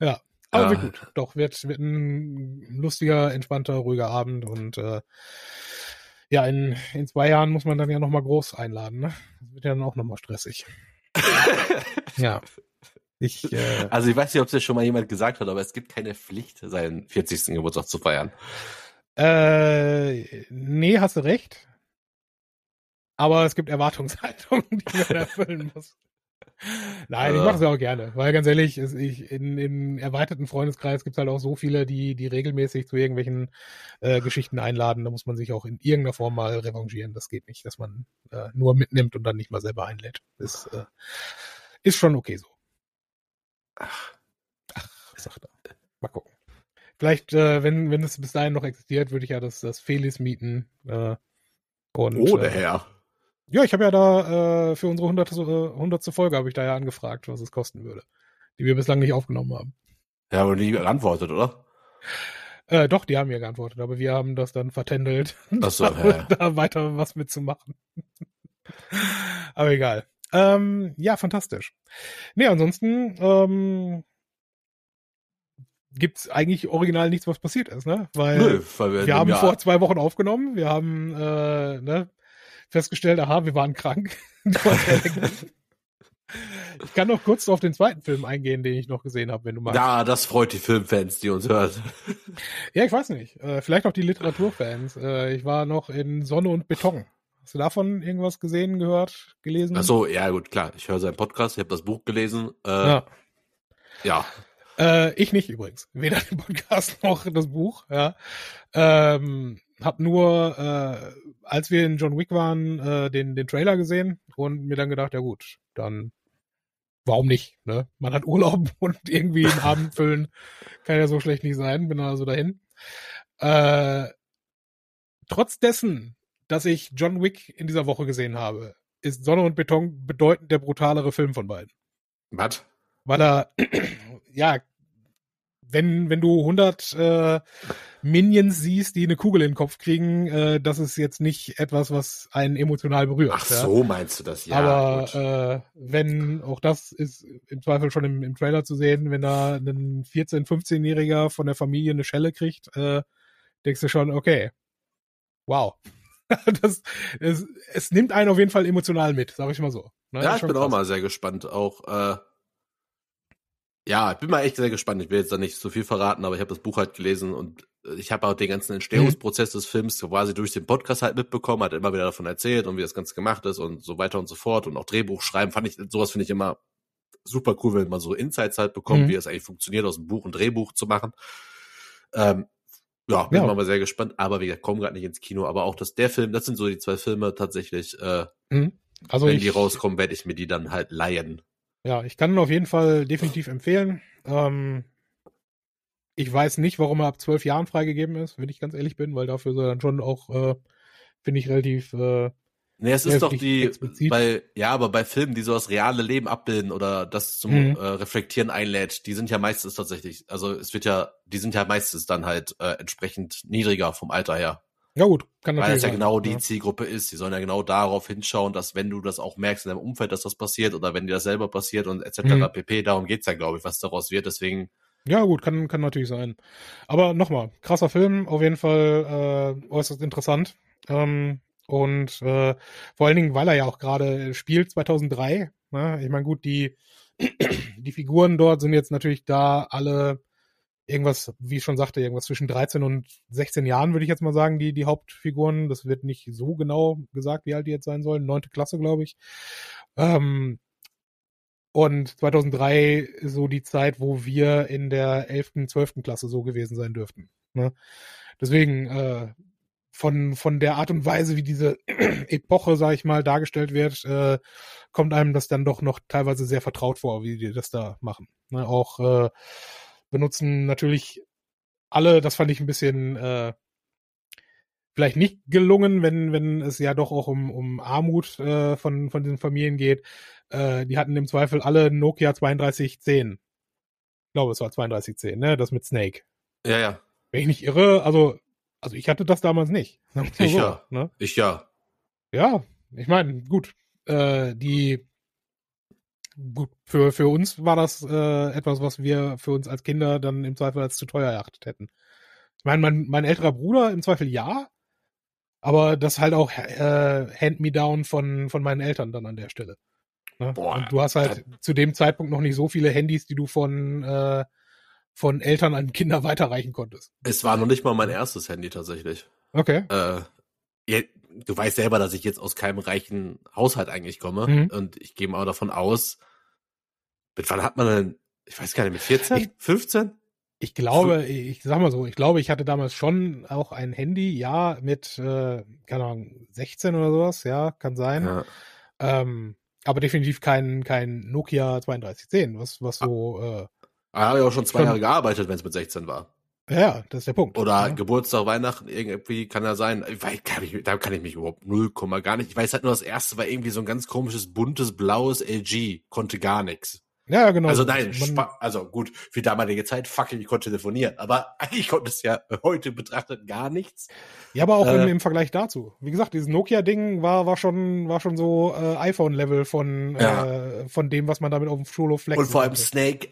Ja. Aber Ja. wird gut. Doch, wird, wird ein lustiger, entspannter, ruhiger Abend und äh, ja, in, in zwei Jahren muss man dann ja nochmal groß einladen, ne? Das wird ja dann auch nochmal stressig. ja. Ich, äh, Also ich weiß nicht, ob es ja schon mal jemand gesagt hat, aber es gibt keine Pflicht, seinen 40. Geburtstag zu feiern. äh, nee, hast du recht. Aber es gibt Erwartungshaltungen, die man erfüllen muss. Nein, ich Äh. mache es ja auch gerne, weil ganz ehrlich, ich, in, in erweiterten Freundeskreis gibt es halt auch so viele, die, die regelmäßig zu irgendwelchen äh, Geschichten einladen. Da muss man sich auch in irgendeiner Form mal revanchieren. Das geht nicht, dass man äh, nur mitnimmt und dann nicht mal selber einlädt. Ist, äh, ist schon okay so. Ach, Ach, sagt er. Mal gucken. Vielleicht, äh, wenn, wenn es bis dahin noch existiert, würde ich ja das, das Felis mieten. Äh, und, oh, der äh, Herr. Ja, ich habe ja da äh, für unsere hundertste, äh, Folge habe ich da ja angefragt, was es kosten würde, die wir bislang nicht aufgenommen haben. Ja, aber nie geantwortet, oder? Äh, doch, die haben mir geantwortet, aber wir haben das dann vertändelt, Ach so, da, ja. da weiter was mitzumachen. aber egal. Ähm, ja, fantastisch. Nee, ansonsten ähm, gibt's eigentlich original nichts, was passiert ist, ne? Weil Nö, weil wir, wir haben ja, vor zwei Wochen aufgenommen, wir haben äh, ne, festgestellt, aha, wir waren krank. ich kann noch kurz auf den zweiten Film eingehen, den ich noch gesehen habe, wenn du magst. Ja, das freut die Filmfans, die uns hören. Ja, ich weiß nicht. Äh, vielleicht auch die Literaturfans. Äh, ich war noch in Sonne und Beton. Hast du davon irgendwas gesehen, gehört, gelesen? Ach so, ja gut, klar. Ich höre seinen Podcast, ich habe das Buch gelesen. Äh, ja. Ja. Äh, ich nicht übrigens. Weder den Podcast noch das Buch. Ja. Ähm, hab nur, äh, als wir in John Wick waren, äh, den, den Trailer gesehen und mir dann gedacht, ja gut, dann warum nicht? Ne? Man hat Urlaub und irgendwie einen Abend füllen kann ja so schlecht nicht sein. Bin also dahin. Äh, trotz dessen, dass ich John Wick in dieser Woche gesehen habe, ist Sonne und Beton bedeutend der brutalere Film von beiden Was? weil er, ja, wenn, wenn du 100 äh, Minions siehst, die eine Kugel in den Kopf kriegen, äh, das ist jetzt nicht etwas, was einen emotional berührt. Ach ja. so, meinst du das? Ja, Aber gut. äh, wenn, auch das ist im Zweifel schon im, im Trailer zu sehen, wenn da ein 14-, 15-Jähriger von der Familie eine Schelle kriegt, äh, denkst du schon, okay, wow. das, es, es nimmt einen auf jeden Fall emotional mit, sag ich mal so. Ne? ja, ich bin auch krass. mal sehr gespannt. Auch, äh, ja, ich bin mal echt sehr gespannt. Ich will jetzt da nicht so viel verraten, aber ich habe das Buch halt gelesen und ich habe auch den ganzen Entstehungsprozess des Films quasi durch den Podcast halt mitbekommen, hat immer wieder davon erzählt und wie das Ganze gemacht ist und so weiter und so fort und auch Drehbuch schreiben. Fand ich, sowas finde ich immer super cool, wenn man so Insights halt bekommt, Mhm. wie es eigentlich funktioniert, aus dem Buch ein Drehbuch zu machen. Ähm, ja, bin Ja. mal sehr gespannt, aber wir kommen gerade nicht ins Kino, aber auch dass der Film, das sind so die zwei Filme tatsächlich, äh, Mhm. Also wenn ich, die rauskommen, werde ich mir die dann halt leihen. Ja, ich kann ihn auf jeden Fall definitiv empfehlen. Ähm, ich weiß nicht, warum er ab zwölf Jahren freigegeben ist, wenn ich ganz ehrlich bin, weil dafür ist er dann schon auch, äh, finde ich, relativ. Äh, Nee, es Ja, ist doch die, explizit. bei, ja, aber bei Filmen, die so das reale Leben abbilden oder das zum Mhm. äh, Reflektieren einlädt, die sind ja meistens tatsächlich, also es wird ja, die sind ja meistens dann halt äh, entsprechend niedriger vom Alter her. ja gut, kann Weil natürlich das ja sein, genau die ja. Zielgruppe ist. Die sollen ja genau darauf hinschauen, dass wenn du das auch merkst in deinem Umfeld, dass das passiert oder wenn dir das selber passiert und etc. Mhm. pp, darum geht's ja, glaube ich, was daraus wird. Deswegen, Ja gut, kann, kann natürlich sein. Aber nochmal, krasser Film, auf jeden Fall äh, äußerst interessant. Ähm, und äh, vor allen Dingen, weil er ja auch gerade spielt 2003. Ne? Ich meine, gut, die die Figuren dort sind jetzt natürlich da alle irgendwas, wie ich schon sagte, irgendwas zwischen 13 und 16 Jahren, würde ich jetzt mal sagen, die, die Hauptfiguren. Das wird nicht so genau gesagt, wie alt die jetzt sein sollen. Neunte Klasse, glaube ich. Ähm, und 2003 ist so die Zeit, wo wir in der 11., 12. Klasse so gewesen sein dürften. Ne? Deswegen, äh, von, von der Art und Weise, wie diese Epoche, sag ich mal, dargestellt wird, äh, kommt einem das dann doch noch teilweise sehr vertraut vor, wie die das da machen. Ne? Auch äh, benutzen natürlich alle, das fand ich ein bisschen äh, vielleicht nicht gelungen, wenn, wenn es ja doch auch um, um Armut äh, von, von diesen Familien geht. Äh, die hatten im Zweifel alle Nokia 3210. Ich glaube, es war 3210, ne? Das mit Snake. Ja, ja. Wenn ich nicht irre, also, also ich hatte das damals nicht. Ich so, ja. Ne? Ich ja. Ja, ich meine, gut. Äh, die gut, für, für uns war das äh, etwas, was wir für uns als Kinder dann im Zweifel als zu teuer erachtet hätten. Ich meine, mein, mein älterer Bruder im Zweifel ja, aber das halt auch äh, Hand-me-down von, von meinen Eltern dann an der Stelle. Ne? Boah, Und du hast halt zu dem Zeitpunkt noch nicht so viele Handys, die du von, äh, von Eltern an Kinder weiterreichen konntest. Es war noch nicht mal mein erstes Handy tatsächlich. Okay. Äh, ja, du weißt selber, dass ich jetzt aus keinem reichen Haushalt eigentlich komme. Mhm. Und ich gehe mal davon aus, mit wann hat man denn, ich weiß gar nicht, mit 14, ich, 15? Ich glaube, ich sag mal so, ich glaube, ich hatte damals schon auch ein Handy, ja, mit, äh, keine Ahnung, 16 oder sowas, ja, kann sein. Ja. Ähm, aber definitiv kein, kein Nokia 3210, was, was so. Äh, er hat ja auch schon zwei Jahre gearbeitet, wenn es mit 16 war. Ja, das ist der Punkt. Oder ja. Geburtstag, Weihnachten, irgendwie kann er sein. Weil, kann ich, da kann ich mich überhaupt null Komma gar nicht. Ich weiß halt nur, das erste war irgendwie so ein ganz komisches, buntes, blaues LG. Konnte gar nichts. Ja, genau. Also nein, also gut, für damalige Zeit, fuck, ich konnte telefonieren. Aber eigentlich konnte es ja heute betrachtet gar nichts. Ja, aber auch äh, im, im, Vergleich dazu. Wie gesagt, dieses Nokia-Ding war, war schon, war schon so äh, iPhone-Level von, ja. äh, von dem, was man damit auf dem Schulhof flexen Und vor allem Snake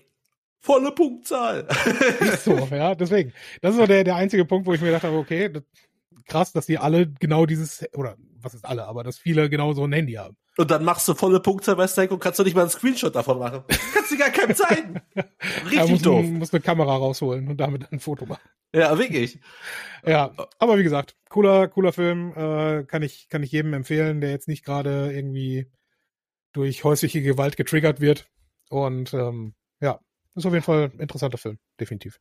volle Punktzahl. Ist so, ja, deswegen. Das ist so der, der einzige Punkt, wo ich mir gedacht habe, okay, das, krass, dass die alle genau dieses, oder was ist alle, aber dass viele genau so ein Handy haben. Und dann machst du volle Punkte bei Snake und kannst du nicht mal einen Screenshot davon machen. kannst du gar keinem zeigen. Richtig ja, musst, doof. Musst eine Kamera rausholen und damit ein Foto machen. Ja, wirklich. Ja, aber wie gesagt, cooler, cooler Film, äh, kann ich, kann ich jedem empfehlen, der jetzt nicht gerade irgendwie durch häusliche Gewalt getriggert wird. Und ähm, ja, ist auf jeden Fall ein interessanter Film, definitiv.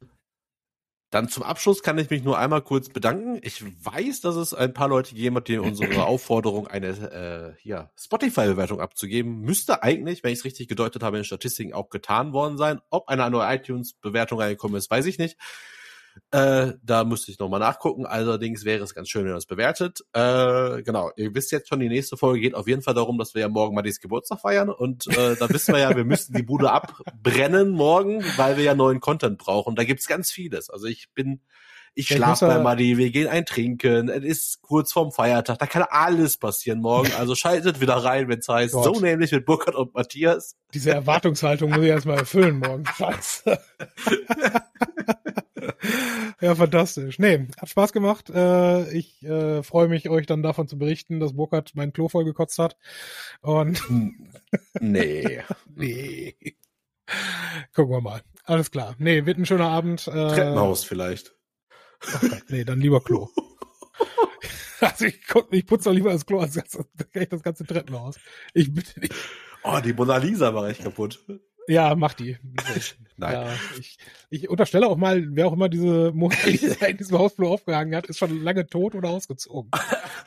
Dann zum Abschluss kann ich mich nur einmal kurz bedanken. Ich weiß, dass es ein paar Leute gegeben hat, die unsere Aufforderung, eine äh, ja, Spotify-Bewertung abzugeben, müsste eigentlich, wenn ich es richtig gedeutet habe, in den Statistiken auch getan worden sein. Ob eine neue iTunes-Bewertung reingekommen ist, weiß ich nicht. Äh, da müsste ich nochmal nachgucken. Allerdings wäre es ganz schön, wenn ihr das bewertet. Äh, genau, ihr wisst jetzt schon, die nächste Folge geht auf jeden Fall darum, dass wir ja morgen Madis Geburtstag feiern. Und äh, da wissen wir ja, wir müssen die Bude abbrennen morgen, weil wir ja neuen Content brauchen. Da gibt's ganz vieles. Also ich bin, ich schlafe bei Madi, wir gehen ein Trinken, es ist kurz vorm Feiertag, da kann alles passieren morgen. Also schaltet wieder rein, wenn es heißt, Gott. so nämlich mit Burkhard und Matthias. Diese Erwartungshaltung muss ich erstmal erfüllen morgen. Scheiße. ja, fantastisch. Nee, hat Spaß gemacht. Äh, ich äh, freue mich, euch dann davon zu berichten, dass Burkhard mein Klo voll gekotzt hat. Und nee. nee. Gucken wir mal. Alles klar. Nee, wird ein schöner Abend. Äh, Treppenhaus vielleicht. Oh Gott, nee, dann lieber Klo. also ich, ich putze doch lieber das Klo als das, das ganze Treppenhaus. Ich bitte nicht. Oh, die Mona Lisa war echt kaputt. Ja, mach die. Nein. Ja, ich, ich unterstelle auch mal, wer auch immer diese Lisa in diesem Hausflur aufgehangen hat, ist schon lange tot oder ausgezogen.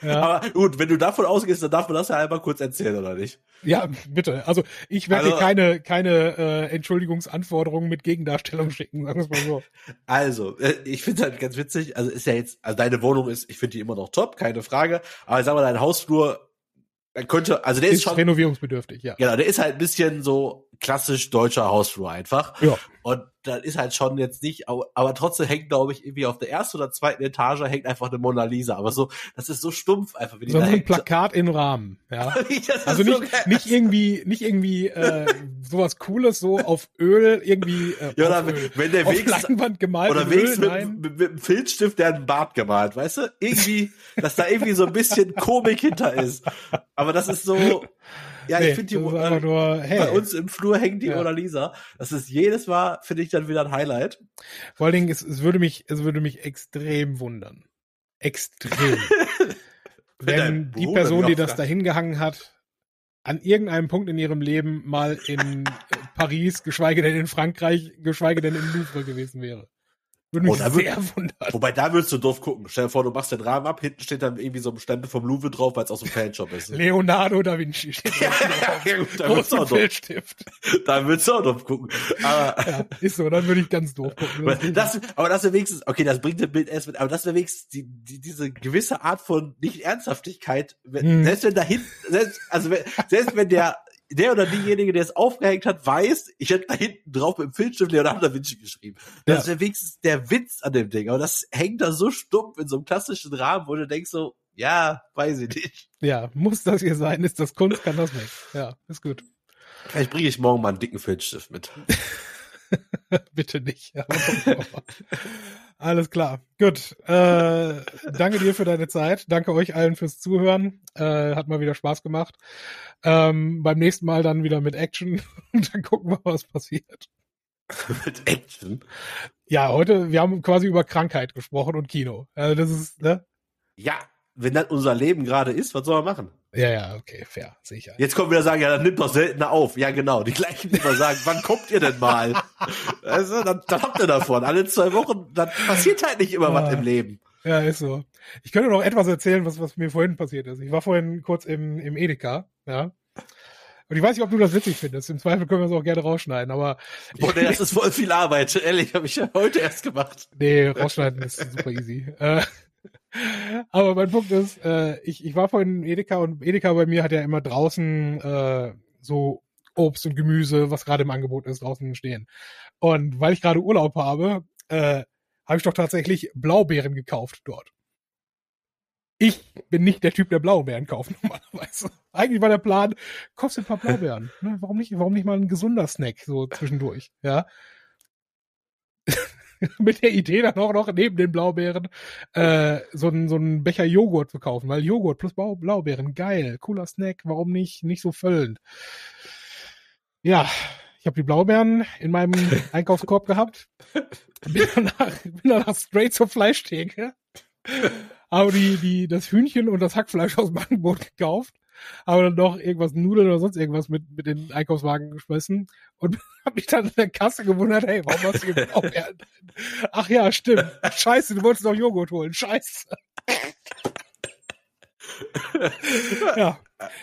Ja. Aber gut, wenn du davon ausgehst, dann darf man das ja einmal kurz erzählen, oder nicht? Ja, bitte. Also ich werde also, keine, keine äh, Entschuldigungsanforderungen mit Gegendarstellung schicken, sagen wir es mal so. Also, äh, ich finde halt ganz witzig, also ist ja jetzt, also deine Wohnung ist, ich finde die immer noch top, keine Frage, aber ich sag mal, dein Hausflur man könnte, also der ist, ist schon renovierungsbedürftig, ja. Genau, der ist halt ein bisschen so klassisch deutscher Hausflur einfach. Ja. Und das ist halt schon jetzt nicht, aber, aber trotzdem hängt, glaube ich, irgendwie auf der ersten oder zweiten Etage hängt einfach eine Mona Lisa. Aber so, das ist so stumpf einfach, wie die so ein Plakat in Rahmen, ja. also nicht, so nicht irgendwie, nicht irgendwie äh, sowas Cooles so auf Öl irgendwie. Äh, ja, oder Öl, wenn der Weg Leinwand gemalt oder wenigstens mit, mit, mit, einem Filzstift, der einen Bart gemalt, weißt du? Irgendwie, dass da irgendwie so ein bisschen Komik hinter ist. Aber das ist so, Ja, Nee, ich finde die einfach nur, hey. bei uns im Flur hängt die Ja. Mona Lisa. Das ist jedes Mal, finde ich dann wieder ein Highlight. Vor allen Dingen, es, es würde mich, es würde mich extrem wundern. Extrem. Wenn die Person, die das da hingehangen hat, an irgendeinem Punkt in ihrem Leben mal in äh, Paris, geschweige denn in Frankreich, geschweige denn im Louvre gewesen wäre. Würde mich Oh, da würd- sehr wundern. Wobei, da würdest du doof gucken. Stell dir vor, du machst den Rahmen ab, hinten steht dann irgendwie so ein Stempel vom Louvre drauf, weil es aus dem Fanshop ist. Leonardo da Vinci steht ja, ja, gut, da würdest du auch doof, Filzstift. da würdest du auch doof gucken. Aber, Ja, ist so, dann würde ich ganz doof gucken. Aber das, aber das wäre wenigstens, okay, das bringt das Bild erst mit, aber das wäre wenigstens die, die, diese gewisse Art von Nicht-Ernsthaftigkeit, wenn, Hm. selbst wenn da hinten, selbst, also wenn, selbst wenn der, der oder diejenige, der es aufgehängt hat, weiß, ich hätte da hinten drauf mit dem Filzstift Leonardo da Vinci geschrieben. Das Ja. wäre wenigstens der Witz an dem Ding, aber das hängt da so stumpf in so einem klassischen Rahmen, wo du denkst so, ja, weiß ich nicht. ja, muss das hier sein? Ist das Kunst? Kann das nicht? Ja, ist gut. Vielleicht bringe ich morgen mal einen dicken Filzstift mit. Bitte nicht. Alles klar. Gut. Äh, danke dir für deine Zeit. Danke euch allen fürs Zuhören. Äh, hat mal wieder Spaß gemacht. Ähm, beim nächsten Mal dann wieder mit Action. Und dann gucken wir, was passiert. mit Action. Ja, heute, wir haben quasi über Krankheit gesprochen und Kino. Also das ist, ne? Ja, wenn das unser Leben gerade ist, was soll man machen? Ja, ja, okay, fair, sicher. Jetzt kommen wieder sagen, ja, dann nimmt doch seltener auf. Ja, genau. Die gleichen, die immer sagen, wann kommt ihr denn mal? Also, dann, dann habt ihr davon. Alle zwei Wochen, dann passiert halt nicht immer was Ah. im Leben. Ja, ist so. Ich könnte noch etwas erzählen, was, was mir vorhin passiert ist. Ich war vorhin kurz im, im Edeka, ja. Und ich weiß nicht, ob du das witzig findest. Im Zweifel können wir es auch gerne rausschneiden, aber Boah, nee, das ist voll viel Arbeit. Ehrlich, habe ich ja heute erst gemacht. Nee, rausschneiden ist super easy. Aber mein Punkt ist, äh, ich, ich war vorhin in Edeka und Edeka bei mir hat ja immer draußen äh, so Obst und Gemüse, was gerade im Angebot ist, draußen stehen. Und weil ich gerade Urlaub habe, äh, habe ich doch tatsächlich Blaubeeren gekauft dort. Ich bin nicht der Typ, der Blaubeeren kauft normalerweise. Eigentlich war der Plan, kaufst du ein paar Blaubeeren. Ne? Warum nicht? Warum nicht mal ein gesunder Snack so zwischendurch? Ja. Mit der Idee dann auch noch neben den Blaubeeren äh, so einen so einen Becher Joghurt zu kaufen, weil Joghurt plus Blau Blaubeeren, geil, cooler Snack, warum nicht? Nicht so füllend. Ja, ich habe die Blaubeeren in meinem Einkaufskorb gehabt. Bin danach, bin danach straight zur Fleischtheke. Habe die, die, das Hühnchen und das Hackfleisch aus dem Angebot gekauft. Habe dann noch irgendwas Nudeln oder sonst irgendwas mit, mit den Einkaufswagen geschmissen und habe mich dann in der Kasse gewundert, hey, warum hast du Blaubeeren? Ach ja, stimmt. Scheiße, du wolltest noch Joghurt holen. Scheiße. ja.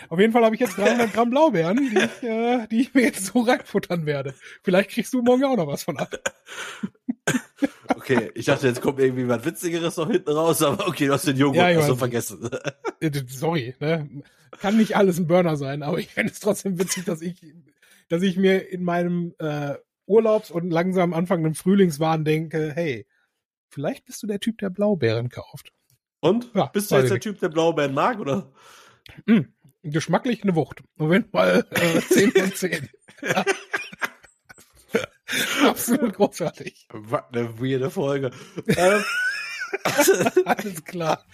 Auf jeden Fall habe ich jetzt 300 Gramm Blaubeeren, die ich, äh, die ich mir jetzt so reinfuttern werde. Vielleicht kriegst du morgen auch noch was von ab. Okay, ich dachte, jetzt kommt irgendwie was Witzigeres noch hinten raus, aber okay, du hast den Joghurt Ja, ich weiß. vergessen. Äh, Sorry, ne? Kann nicht alles ein Burner sein, aber ich fände es trotzdem witzig, dass ich, dass ich mir in meinem äh, Urlaubs- und langsam anfangenden Frühlingswahn denke, hey, vielleicht bist du der Typ, der Blaubeeren kauft. Und? Ja, Bist du jetzt der. Typ, der Blaubeeren mag, oder? Hm, geschmacklich eine Wucht. Jeden Fall äh, 10 von 10. Absolut großartig. Was eine weirde Folge. ähm, Alles klar.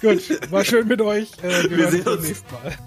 Gut, war schön mit euch. Äh, wir, Wir sehen uns beim nächsten Mal.